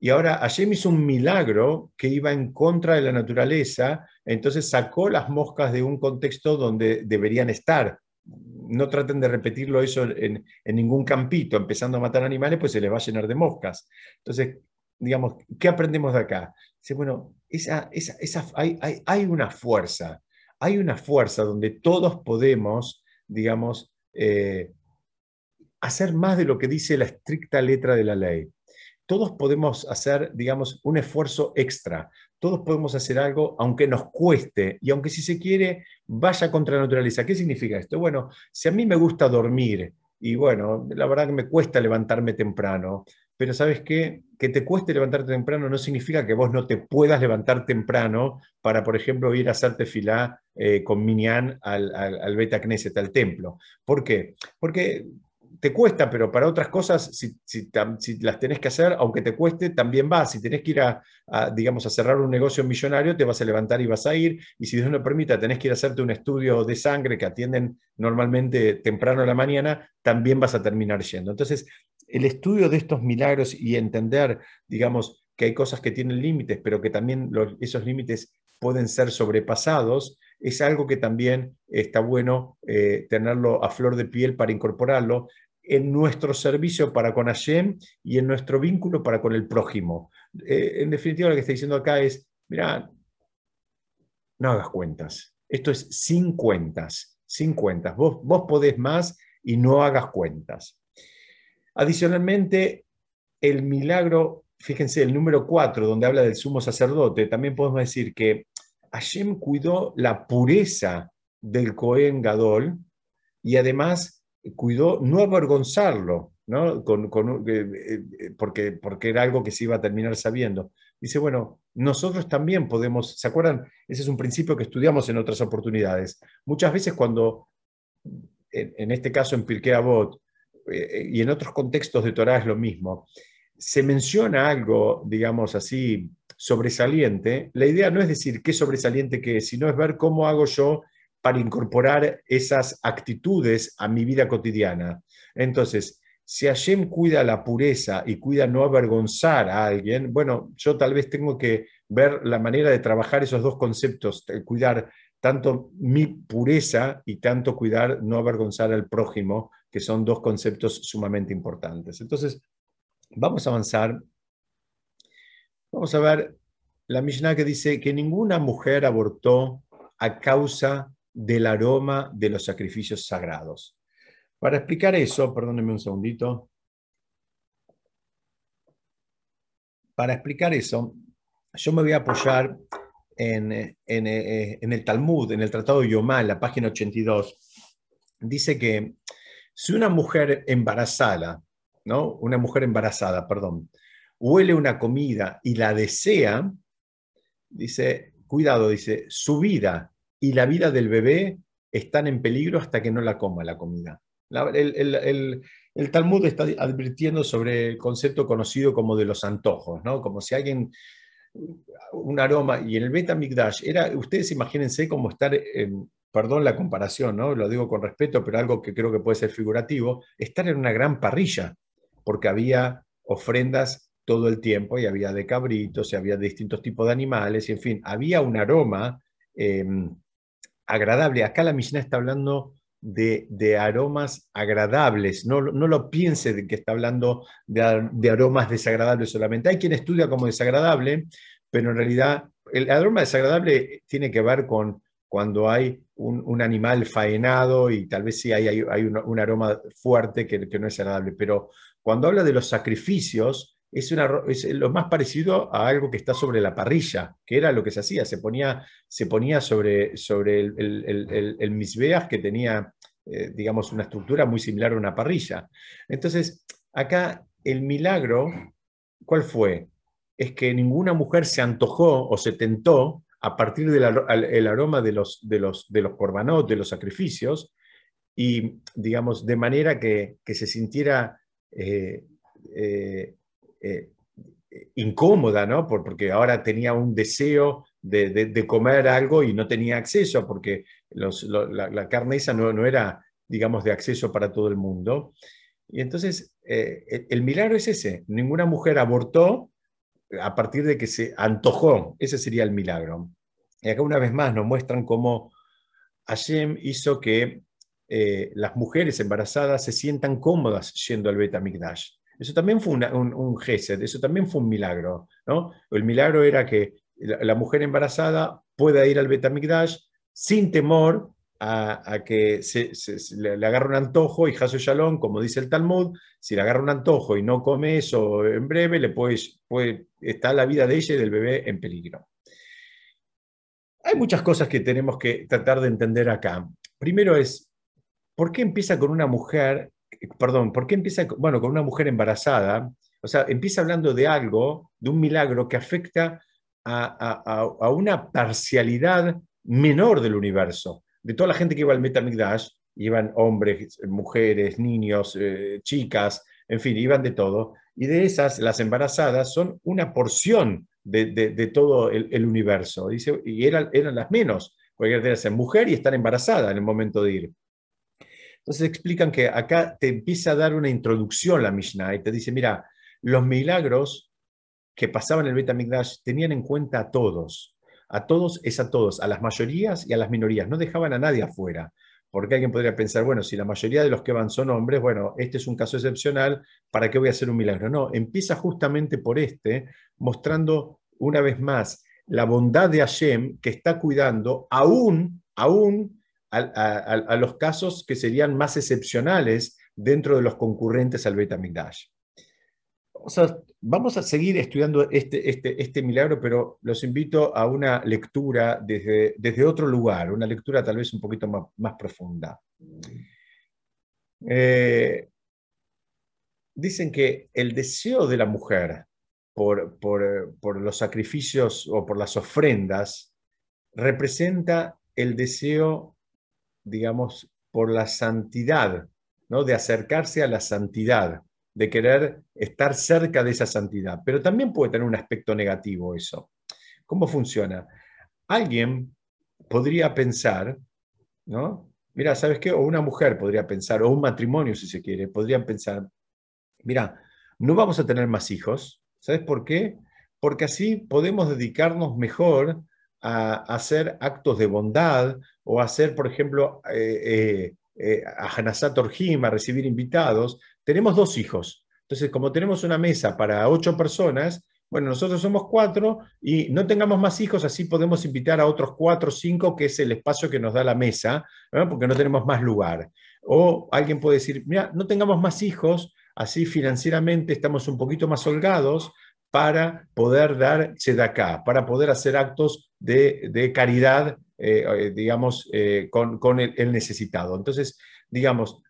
Y ahora Hashem hizo un milagro que iba en contra de la naturaleza, entonces sacó las moscas de un contexto donde deberían estar. No traten de repetirlo eso en, en ningún campito, empezando a matar animales, pues se les va a llenar de moscas. Entonces, digamos, ¿qué aprendemos de acá? Bueno, esa, esa, hay, hay, una fuerza, hay una fuerza donde todos podemos, digamos, eh, hacer más de lo que dice la estricta letra de la ley. Todos podemos hacer, digamos, un esfuerzo extra. Todos podemos hacer algo aunque nos cueste y aunque si se quiere vaya contra la naturaleza. ¿Qué significa esto? Bueno, si a mí me gusta dormir y bueno, la verdad que me cuesta levantarme temprano, pero ¿sabes qué? Que te cueste levantarte temprano no significa que vos no te puedas levantar temprano para, por ejemplo, ir a hacerte fila eh, con Minyan al, al, Beta Knesset, al templo. ¿Por qué? Porque te cuesta, pero para otras cosas, si, las tenés que hacer, aunque te cueste, también vas. Si tenés que ir a, digamos, a cerrar un negocio millonario, te vas a levantar y vas a ir. Y si Dios no permita, tenés que ir a hacerte un estudio de sangre que atienden normalmente temprano a la mañana, también vas a terminar yendo. Entonces, el estudio de estos milagros y entender, digamos, que hay cosas que tienen límites, pero que también esos límites pueden ser sobrepasados, es algo que también está bueno eh, tenerlo a flor de piel para incorporarlo en nuestro servicio para con Hashem y en nuestro vínculo para con el prójimo. Eh, en definitiva, lo que está diciendo acá es, mira, no hagas cuentas. Esto es sin cuentas, sin cuentas. Vos, vos podés más y no hagas cuentas. Adicionalmente, el milagro, fíjense, el número 4, donde habla del sumo sacerdote, también podemos decir que Hashem cuidó la pureza del Cohen Gadol y además cuidó no avergonzarlo, ¿no? Eh, eh, porque, porque era algo que se iba a terminar sabiendo. Dice, bueno, nosotros también podemos, ¿se acuerdan? Ese es un principio que estudiamos en otras oportunidades. Muchas veces cuando, en, este caso en Pirkei Avot, eh, y en otros contextos de Torah es lo mismo, se menciona algo, digamos así, sobresaliente, la idea no es decir qué sobresaliente que es, sino es ver cómo hago yo para incorporar esas actitudes a mi vida cotidiana. Entonces, si Hashem cuida la pureza y cuida no avergonzar a alguien, bueno, yo tal vez tengo que ver la manera de trabajar esos dos conceptos, cuidar tanto mi pureza y tanto cuidar no avergonzar al prójimo, que son dos conceptos sumamente importantes. Entonces, vamos a avanzar Vamos a ver la Mishnah que dice que ninguna mujer abortó a causa del aroma de los sacrificios sagrados. Para explicar eso, perdónenme un segundito. Para explicar eso, yo me voy a apoyar en, eh, el Talmud, en el Tratado de Yomá, en la página 82. Dice que si una mujer embarazada, ¿no? Una mujer embarazada, perdón, huele una comida y la desea, dice, cuidado, dice, su vida y la vida del bebé están en peligro hasta que no la coma la comida. el, Talmud está advirtiendo sobre el concepto conocido como de los antojos, ¿no? Como si alguien, un aroma, y en el Beta Migdash, era, ustedes imagínense como estar, perdón la comparación, ¿no? Lo digo con respeto, pero algo que creo que puede ser figurativo, estar en una gran parrilla, porque había ofrendas todo el tiempo y había de cabritos y había de distintos tipos de animales y en fin, había un aroma em, agradable. Acá la Mishnah está hablando de, aromas agradables, no, no, lo piense de que está hablando de, aromas desagradables solamente. Hay quien estudia como desagradable, pero en realidad el aroma desagradable tiene que ver con cuando hay un, animal faenado y tal vez sí hay, hay, un, aroma fuerte que, que no es agradable, pero cuando habla de los sacrificios, es, una, es, lo más parecido a algo que está sobre la parrilla, que era lo que se hacía, se ponía, se ponía sobre, sobre el, el, el, que tenía, eh, digamos, una estructura muy similar a una parrilla. Entonces, acá el milagro, ¿cuál fue? Es que ninguna mujer se antojó o se tentó a partir del aroma de los, de los, de los corbanot, de los sacrificios, y, digamos, de manera que, que se sintiera... Eh, eh, eh, incómoda, ¿no? porque ahora tenía un deseo de, comer algo y no tenía acceso, porque la, carne esa no, era, digamos, de acceso para todo el mundo. Y entonces, el milagro es ese, ninguna mujer abortó a partir de que se antojó, ese sería el milagro. Y acá una vez más nos muestran cómo Hashem hizo que eh, las mujeres embarazadas se sientan cómodas yendo al Betamigdash. Eso también fue un, un, gesed, eso también fue un milagro. ¿no? El milagro era que la, mujer embarazada pueda ir al Betamigdash sin temor a, que se, le, agarre un antojo y Hasu Shalom, como dice el Talmud, si le agarra un antojo y no come eso en breve, le puede, puede, está la vida de ella y del bebé en peligro. Hay muchas cosas que tenemos que tratar de entender acá. Primero es, ¿por qué empieza con una mujer, perdón, por qué empieza, bueno, con una mujer embarazada? O sea, empieza hablando de algo, de un milagro que afecta a, una parcialidad menor del universo. De toda la gente que iba al Metamigdash, iban hombres, mujeres, niños, eh, chicas, en fin, iban de todo. Y de esas, las embarazadas son una porción de, todo el, universo. Dice, y eran, las menos, porque ser mujer y estar embarazada en el momento de ir. Entonces explican que acá te empieza a dar una introducción la Mishnah y te dice, mira, los milagros que pasaban en el Betamigdash tenían en cuenta a todos. A todos es a todos, a las mayorías y a las minorías. No dejaban a nadie afuera. Porque alguien podría pensar, bueno, si la mayoría de los que van son hombres, bueno, este es un caso excepcional, ¿para qué voy a hacer un milagro? No, empieza justamente por este, mostrando una vez más la bondad de Hashem que está cuidando aún, aún a, los casos que serían más excepcionales dentro de los concurrentes al Betamigdash. Vamos a seguir estudiando este, este, este milagro, pero los invito a una lectura desde, desde otro lugar, una lectura tal vez un poquito más, profunda. Eh, dicen que el deseo de la mujer por, por, los sacrificios o por las ofrendas representa el deseo, digamos, por la santidad, ¿no? de acercarse a la santidad de querer estar cerca de esa santidad. Pero también puede tener un aspecto negativo eso. ¿Cómo funciona? Alguien podría pensar, ¿no? Mira, ¿sabes qué? O una mujer podría pensar, o un matrimonio, si se quiere, podrían pensar, mira, no vamos a tener más hijos. ¿Sabes por qué? Porque así podemos dedicarnos mejor a, hacer actos de bondad o hacer, por ejemplo, eh, eh, eh, a Hanasat Orjim, a recibir invitados, tenemos dos hijos. Entonces, como tenemos una mesa para ocho personas, bueno, nosotros somos cuatro y no tengamos más hijos, así podemos invitar a otros cuatro o cinco, que es el espacio que nos da la mesa, porque no tenemos más lugar. O alguien puede decir, mira, no tengamos más hijos, así financieramente estamos un poquito más holgados para poder dar acá, para poder hacer actos de, caridad, eh, eh, digamos, eh, con, el, necesitado. Entonces, digamos,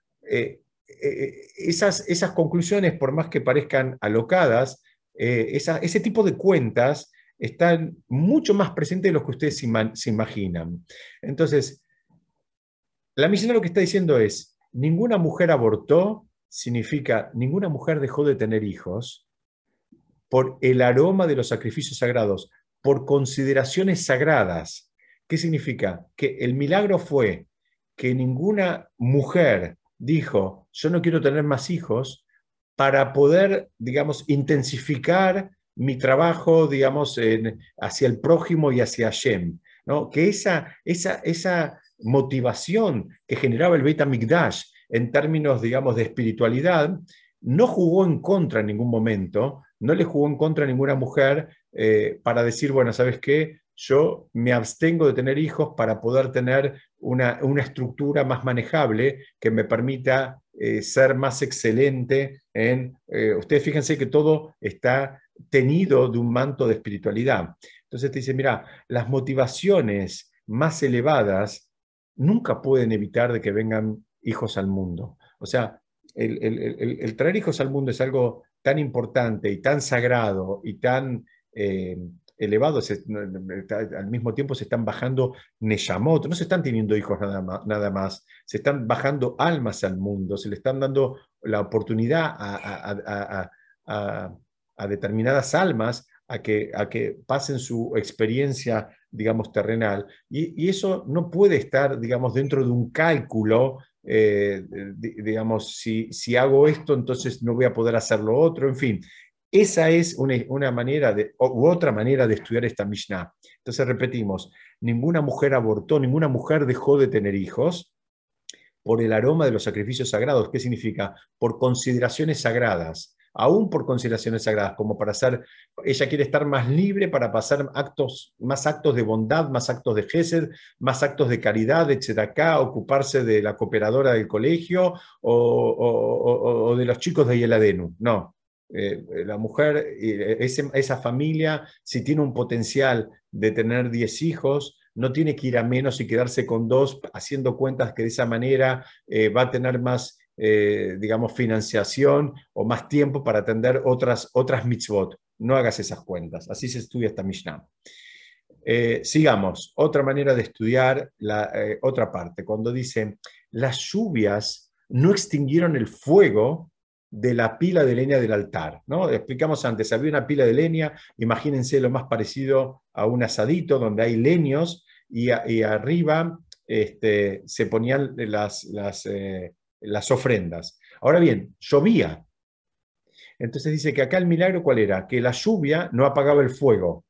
esas, esas conclusiones, por más que parezcan alocadas, ese tipo de cuentas están mucho más presentes de lo que ustedes se, imaginan. Entonces, la misión lo que está diciendo es, ninguna mujer abortó, significa, ninguna mujer dejó de tener hijos por el aroma de los sacrificios sagrados, por consideraciones sagradas. ¿Qué significa? Que el milagro fue que ninguna mujer dijo, yo no quiero tener más hijos para poder, digamos, intensificar mi trabajo, digamos, hacia el prójimo y hacia Hashem. ¿no? Que esa, esa, esa motivación que generaba el Beit HaMikdash en términos, digamos, de espiritualidad, no jugó en contra en ningún momento, no le jugó en contra a ninguna mujer eh, para decir, bueno, ¿sabes qué? Yo me abstengo de tener hijos para poder tener una, estructura más manejable que me permita eh, ser más excelente en... Eh, ustedes fíjense que todo está tenido de un manto de espiritualidad. Entonces te dice, mira, las motivaciones más elevadas nunca pueden evitar de que vengan hijos al mundo. O sea, el, traer hijos al mundo es algo tan importante y tan sagrado y tan eh, elevados, al mismo tiempo se están bajando Neshamot, no se están teniendo hijos nada más, nada más, se están bajando almas al mundo, se le están dando la oportunidad a, determinadas almas a que, a que pasen su experiencia, digamos, terrenal. Y, eso no puede estar, digamos, dentro de un cálculo eh, digamos, si, si, hago esto, entonces no voy a poder hacer lo otro, en fin. Esa es una, manera u otra manera de estudiar esta Mishnah. Entonces repetimos, ninguna mujer abortó, ninguna mujer dejó de tener hijos por el aroma de los sacrificios sagrados. ¿Qué significa? Por consideraciones sagradas. aún por consideraciones sagradas, como para hacer, ella quiere estar más libre para pasar actos, más actos de bondad, más actos de gesed, más actos de caridad, de ocuparse de la cooperadora del colegio o, de los chicos de Yeladenu. No, eh, la mujer, esa familia, si tiene un potencial de tener 10 hijos, no tiene que ir a menos y quedarse con dos, haciendo cuentas que de esa manera eh, va a tener más, eh, digamos, financiación o más tiempo para atender otras, otras mitzvot. No hagas esas cuentas. Así se estudia esta Mishnah. sigamos. Otra manera de estudiar la otra parte. Cuando dice, las lluvias no extinguieron el fuego de la pila de leña del altar. ¿no? Explicamos antes, había una pila de leña, imagínense lo más parecido a un asadito donde hay leños y, arriba este, se ponían las, las, eh, las ofrendas. Ahora bien, llovía. Entonces dice que acá el milagro cuál era? Que la lluvia no apagaba el fuego.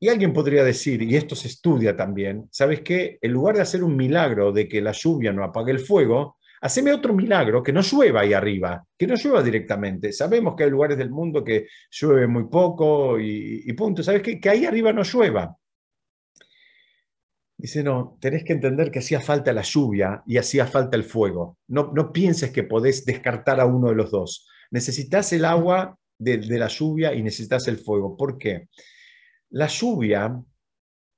Y alguien podría decir, y esto se estudia también, ¿sabes qué? En lugar de hacer un milagro de que la lluvia no apague el fuego, Haceme otro milagro, que no llueva ahí arriba, que no llueva directamente. Sabemos que hay lugares del mundo que llueve muy poco y, punto. ¿Sabes qué? Que ahí arriba no llueva. Dice, no, tenés que entender que hacía falta la lluvia y hacía falta el fuego. No, no pienses que podés descartar a uno de los dos. Necesitas el agua de, de la lluvia y necesitas el fuego. ¿Por qué? La lluvia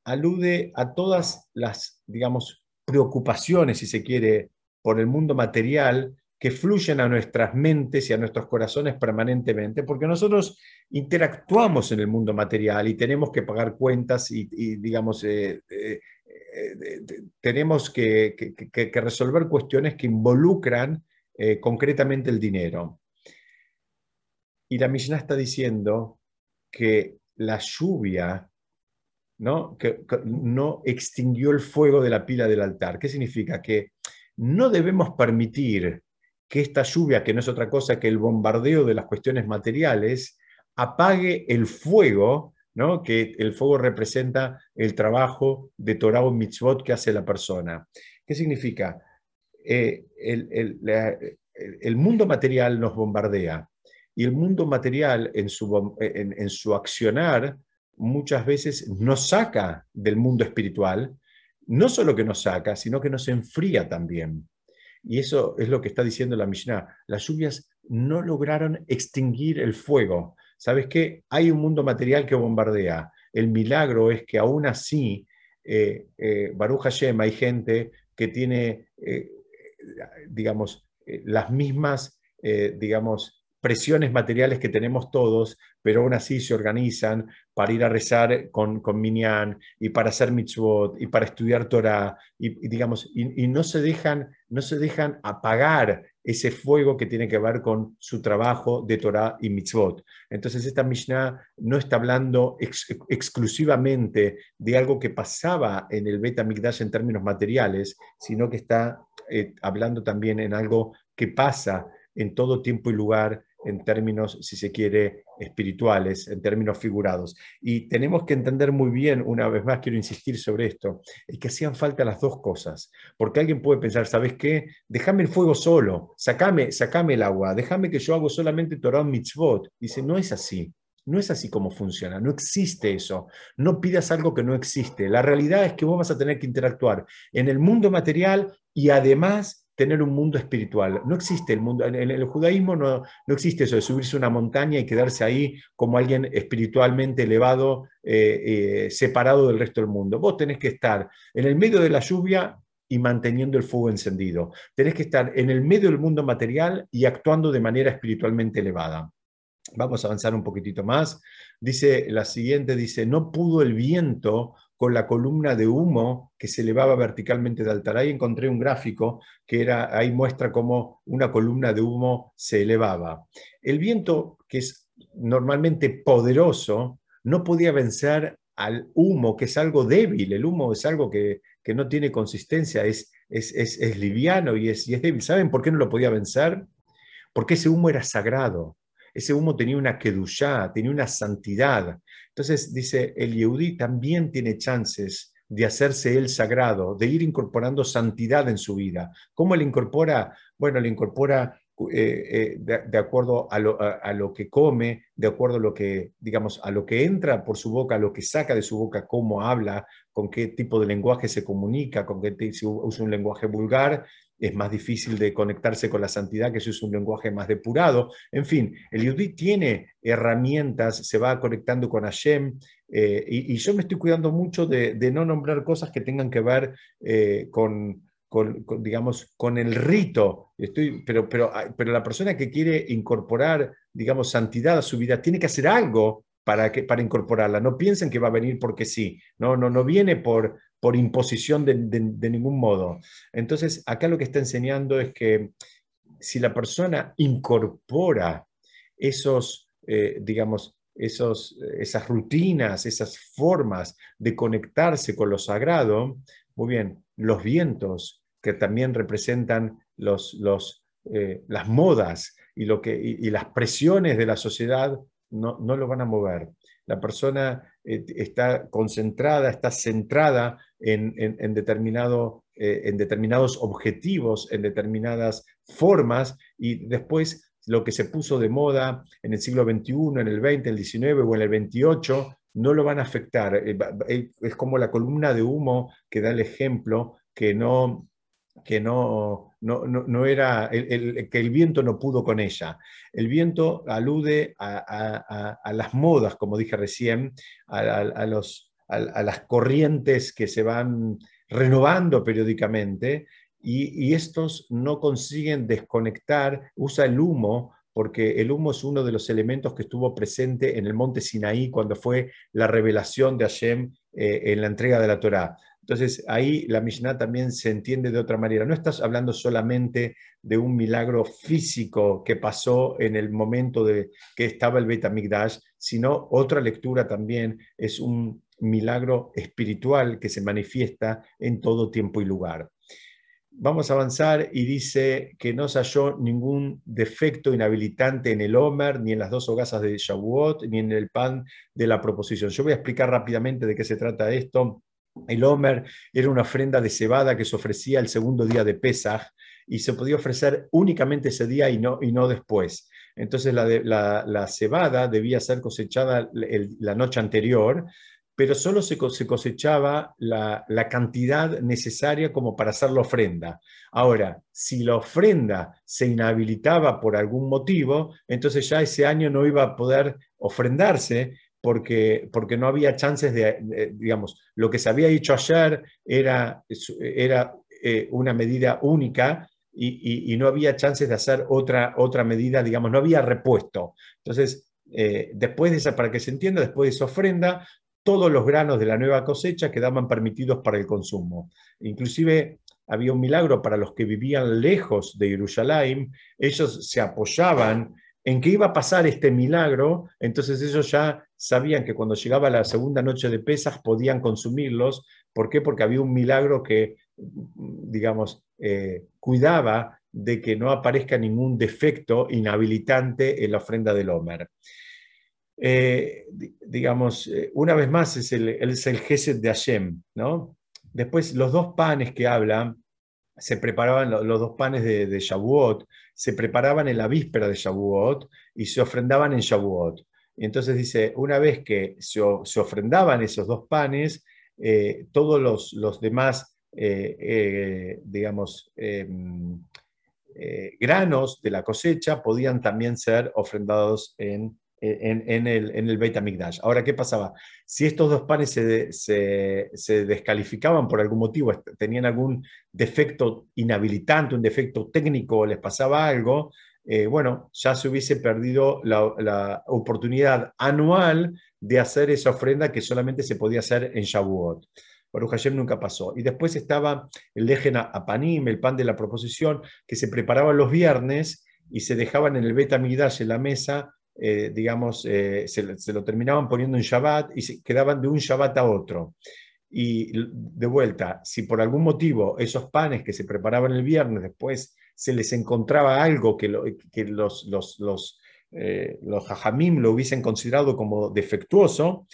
alude a todas las, digamos, preocupaciones, si se quiere, por el mundo material que fluyen a nuestras mentes y a nuestros corazones permanentemente, porque nosotros interactuamos en el mundo material y tenemos que pagar cuentas y, digamos, eh, eh, eh, tenemos que, resolver cuestiones que involucran concretamente el dinero. Y la Mishnah está diciendo que la lluvia ¿no? Que, no extinguió el fuego de la pila del altar. ¿Qué significa? Que no debemos permitir que esta lluvia, que no es otra cosa que el bombardeo de las cuestiones materiales, apague el fuego, ¿no? que el fuego representa el trabajo de Torah o mitzvot que hace la persona. ¿Qué significa? Eh, el, mundo material nos bombardea y el mundo material en su, en su accionar muchas veces nos saca del mundo espiritual no solo que nos saca, sino que nos enfría también. Y eso es lo que está diciendo la Mishnah. Las lluvias no lograron extinguir el fuego. ¿Sabes qué? Hay un mundo material que bombardea. El milagro es que aún así, eh, eh, Baruch Hashem, hay gente que tiene, eh, digamos, las mismas, digamos, presiones materiales que tenemos todos, pero aún así se organizan para ir a rezar con, con Minyan y para hacer mitzvot y para estudiar Torah y, digamos, y, no, se dejan, no se dejan apagar ese fuego que tiene que ver con su trabajo de Torah y mitzvot. Entonces esta Mishnah no está hablando exclusivamente de algo que pasaba en el Bet HaMikdash en términos materiales, sino que está eh, hablando también en algo que pasa en todo tiempo y lugar en términos, si se quiere, espirituales, en términos figurados. Y tenemos que entender muy bien, una vez más quiero insistir sobre esto, es que hacían falta las dos cosas, porque alguien puede pensar, ¿sabes qué? Déjame el fuego solo, sacame, sacame el agua, déjame que yo hago solamente Torah mitzvot. Dice, no es así. No es así como funciona, no existe eso. No pidas algo que no existe. La realidad es que vos vas a tener que interactuar en el mundo material y además tener un mundo espiritual. No existe el mundo, en el judaísmo no, no existe eso de subirse a una montaña y quedarse ahí como alguien espiritualmente elevado, eh, eh, separado del resto del mundo. Vos tenés que estar en el medio de la lluvia y manteniendo el fuego encendido. Tenés que estar en el medio del mundo material y actuando de manera espiritualmente elevada. Vamos a avanzar un poquitito más. Dice la siguiente, dice, no pudo el viento con la columna de humo que se elevaba verticalmente de altar. Ahí encontré un gráfico que era, ahí muestra cómo una columna de humo se elevaba. El viento, que es normalmente poderoso, no podía vencer al humo, que es algo débil. El humo es algo que, no tiene consistencia, es, es, es, liviano y es, y es débil. ¿Saben por qué no lo podía vencer? Porque ese humo era sagrado. Ese humo tenía una kedushá, tenía una santidad. Entonces dice, el Yehudi también tiene chances de hacerse él sagrado, de ir incorporando santidad en su vida. ¿Cómo le incorpora? Bueno, le incorpora eh, de, acuerdo a lo, que come, de acuerdo a lo que, digamos, a lo que entra por su boca, a lo que saca de su boca, cómo habla, con qué tipo de lenguaje se comunica, con qué si usa un lenguaje vulgar, es más difícil de conectarse con la santidad, que si es un lenguaje más depurado. En fin, el Yudí tiene herramientas, se va conectando con Hashem, eh, y, yo me estoy cuidando mucho de, no nombrar cosas que tengan que ver eh, con, digamos, con el rito. Estoy, pero, pero, pero la persona que quiere incorporar, digamos, santidad a su vida tiene que hacer algo para, que, para incorporarla. No piensen que va a venir porque sí. No, no, no viene por, por imposición de, ningún modo. Entonces, acá lo que está enseñando es que si la persona incorpora esos, eh, digamos, esos, esas rutinas, esas formas de conectarse con lo sagrado, muy bien, los vientos que también representan los, los, eh, las modas y, lo que, y, las presiones de la sociedad, no, no lo van a mover. La persona eh, está concentrada, está centrada en, determinado, eh, en determinados objetivos, en determinadas formas, y después lo que se puso de moda en el siglo XXI, en el XX, el XIX o en el XXVIII, no lo van a afectar. Es como la columna de humo que da el ejemplo que no, que no, no, era, el, que el viento no pudo con ella. El viento alude a, las modas, como dije recién, a, los, a, las corrientes que se van renovando periódicamente y, estos no consiguen desconectar, usa el humo porque el humo es uno de los elementos que estuvo presente en el monte Sinaí cuando fue la revelación de Hashem eh, en la entrega de la Torá. Entonces ahí la Mishnah también se entiende de otra manera. No estás hablando solamente de un milagro físico que pasó en el momento de que estaba el Beit sino otra lectura también es un milagro espiritual que se manifiesta en todo tiempo y lugar. Vamos a avanzar y dice que no se halló ningún defecto inhabilitante en el Homer, ni en las dos hogazas de Shavuot, ni en el pan de la proposición. Yo voy a explicar rápidamente de qué se trata esto. El Homer era una ofrenda de cebada que se ofrecía el segundo día de Pesach y se podía ofrecer únicamente ese día y no, y no después. Entonces la, la, cebada debía ser cosechada la noche anterior pero solo se, cosechaba la, cantidad necesaria como para hacer la ofrenda. Ahora, si la ofrenda se inhabilitaba por algún motivo, entonces ya ese año no iba a poder ofrendarse porque, porque no había chances de, digamos, lo que se había hecho ayer era, era eh, una medida única y, no había chances de hacer otra, otra medida, digamos, no había repuesto. Entonces, eh, después de esa, para que se entienda, después de esa ofrenda, todos los granos de la nueva cosecha quedaban permitidos para el consumo. Inclusive había un milagro para los que vivían lejos de Jerusalén, ellos se apoyaban en que iba a pasar este milagro, entonces ellos ya sabían que cuando llegaba la segunda noche de pesas podían consumirlos. ¿Por qué? Porque había un milagro que, digamos, eh, cuidaba de que no aparezca ningún defecto inhabilitante en la ofrenda del Homer. Eh, digamos, eh, una vez más es el, es el de Hashem, ¿no? Después, los dos panes que habla, se preparaban, los dos panes de, de Shavuot, se preparaban en la víspera de Shavuot y se ofrendaban en Shavuot. Y entonces dice, una vez que se, ofrendaban esos dos panes, eh, todos los, los demás, digamos, em, granos de la cosecha podían también ser ofrendados en en, el, en el Beit HaMikdash. Ahora, ¿qué pasaba? Si estos dos panes se, descalificaban por algún motivo, tenían algún defecto inhabilitante, un defecto técnico, les pasaba algo, eh, bueno, ya se hubiese perdido la, oportunidad anual de hacer esa ofrenda que solamente se podía hacer en Shavuot. Por Hashem nunca pasó. Y después estaba el lejen apanim, el pan de la proposición, que se preparaba los viernes y se dejaban en el Beit HaMikdash en la mesa eh, digamos, eh, se, lo terminaban poniendo en Shabbat y se quedaban de un Shabbat a otro. Y de vuelta, si por algún motivo esos panes que se preparaban el viernes después se les encontraba algo que, los, los, los, eh, los hajamim lo hubiesen considerado como defectuoso,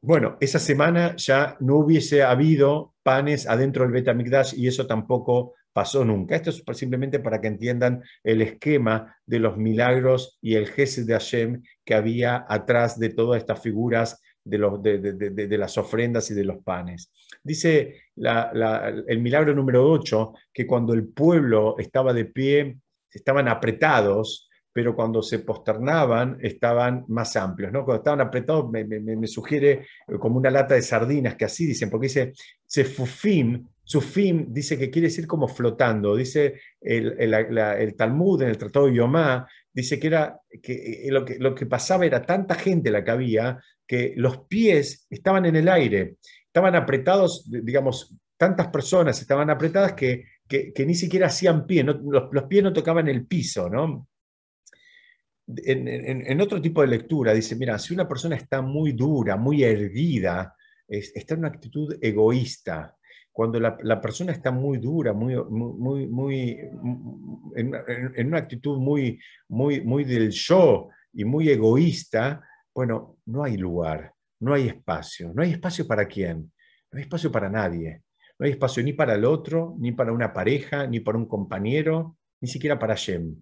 bueno, esa semana ya no hubiese habido panes adentro del Betamigdash y eso tampoco pasó nunca. Esto es simplemente para que entiendan el esquema de los milagros y el Gesed de Hashem que había atrás de todas estas figuras de, las ofrendas y de los panes. Dice el milagro número 8 que cuando el pueblo estaba de pie, estaban apretados, pero cuando se posternaban estaban más amplios. ¿no? Cuando estaban apretados me, sugiere como una lata de sardinas, que así dicen, porque dice Sefufim, Sufim dice que quiere decir como flotando, dice el, Talmud en el Tratado de Yomá, dice que, era, que, lo que lo que pasaba era tanta gente la que había, que los pies estaban en el aire, estaban apretados, digamos, tantas personas estaban apretadas que, que, ni siquiera hacían pie, los, los, pies no tocaban el piso, ¿no? En, otro tipo de lectura dice, mira, si una persona está muy dura, muy erguida, está en una actitud egoísta. Cuando la, persona está muy dura, muy, muy, muy, en, una actitud muy, muy, muy del yo y muy egoísta, bueno, no hay lugar, no hay espacio. ¿No hay espacio para quién? No hay espacio para nadie. No hay espacio ni para el otro, ni para una pareja, ni para un compañero, ni siquiera para Shem.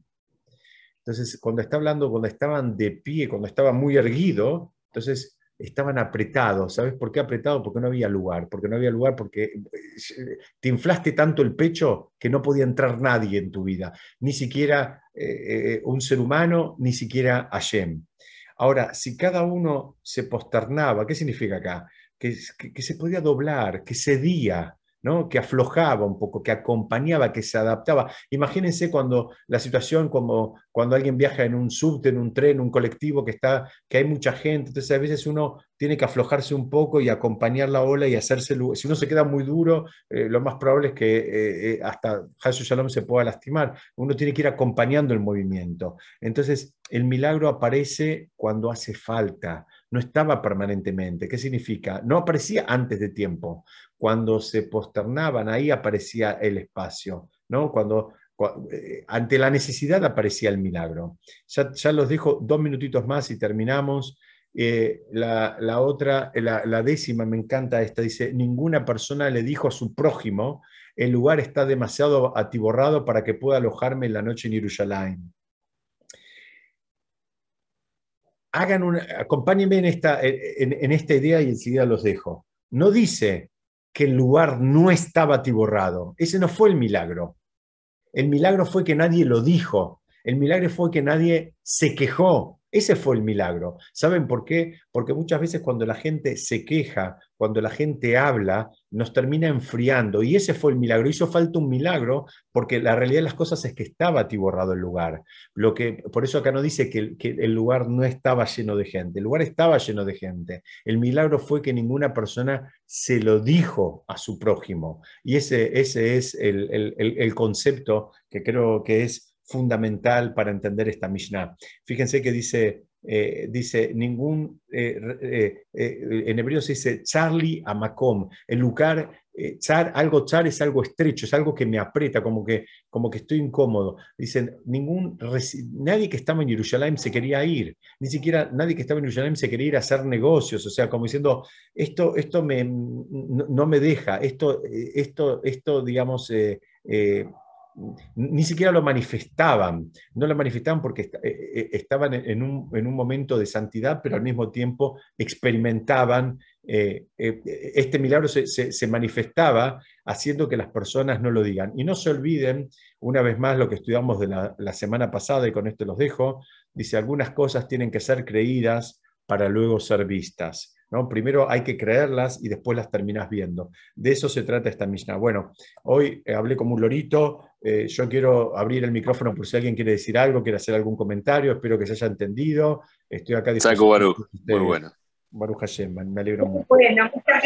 Entonces, cuando está hablando, cuando estaban de pie, cuando estaba muy erguido, entonces estaban apretados. ¿Sabes por qué apretado? Porque no había lugar. Porque no había lugar porque eh, te inflaste tanto el pecho que no podía entrar nadie en tu vida. Ni siquiera eh, eh, un ser humano, ni siquiera Hashem. Ahora, si cada uno se posternaba, ¿qué significa acá? Que, que se podía doblar, que cedía, que aflojaba un poco, que acompañaba, que se adaptaba. Imagínense cuando la situación, como cuando alguien viaja en un subte, en un tren, un colectivo que, está, que hay mucha gente, entonces a veces uno tiene que aflojarse un poco y acompañar la ola y hacerse... Si uno se queda muy duro, eh, lo más probable es que eh, eh, hasta Jesús Shalom se pueda lastimar. Uno tiene que ir acompañando el movimiento. Entonces, el milagro aparece cuando hace falta, no estaba permanentemente. ¿Qué significa? No aparecía antes de tiempo cuando se posternaban, ahí aparecía el espacio, ¿no? Cuando, eh, ante la necesidad aparecía el milagro. Ya, ya, los dejo dos minutitos más y terminamos. Eh, la, otra, la, décima, me encanta esta, dice, ninguna persona le dijo a su prójimo, el lugar está demasiado atiborrado para que pueda alojarme en la noche en Jerusalén. Hagan una, acompáñenme en esta, en esta idea y enseguida los dejo. No dice, que el lugar no estaba atiborrado. Ese no fue el milagro. El milagro fue que nadie lo dijo. El milagro fue que nadie se quejó. Ese fue el milagro. ¿Saben por qué? Porque muchas veces cuando la gente se queja, cuando la gente habla, nos termina enfriando. Y ese fue el milagro. Hizo falta un milagro porque la realidad de las cosas es que estaba atiborrado el lugar. Lo que, por eso acá no dice que el, lugar no estaba lleno de gente. El lugar estaba lleno de gente. El milagro fue que ninguna persona se lo dijo a su prójimo. Y ese, ese es el, el concepto que creo que es fundamental para entender esta Mishnah. Fíjense que dice, eh, dice ningún, eh, eh, en hebreo se dice Charlie Amakom, el lugar, char, algo char es algo estrecho, es algo que me aprieta, como que, como que estoy incómodo. Dicen, ningún, nadie que estaba en Jerusalén se quería ir, ni siquiera nadie que estaba en Jerusalén se quería ir a hacer negocios, o sea, como diciendo, esto, esto me, no, me deja, esto, esto, esto digamos, ni siquiera lo manifestaban, no lo manifestaban porque eh, eh, estaban en un, momento de santidad, pero al mismo tiempo experimentaban, eh, este milagro se, manifestaba haciendo que las personas no lo digan. Y no se olviden, una vez más, lo que estudiamos de la, la semana pasada, y con esto los dejo, dice, algunas cosas tienen que ser creídas para luego ser vistas. Primero hay que creerlas y después las terminas viendo. De eso se trata esta Mishnah. Bueno, hoy hablé como un lorito. Eh, yo quiero abrir el micrófono por si alguien quiere decir algo, quiere hacer algún comentario. Espero que se haya entendido. Estoy acá. Saco Baruch. Muy bueno. Baruch Hashem, me alegro mucho. Bueno, muchas gracias.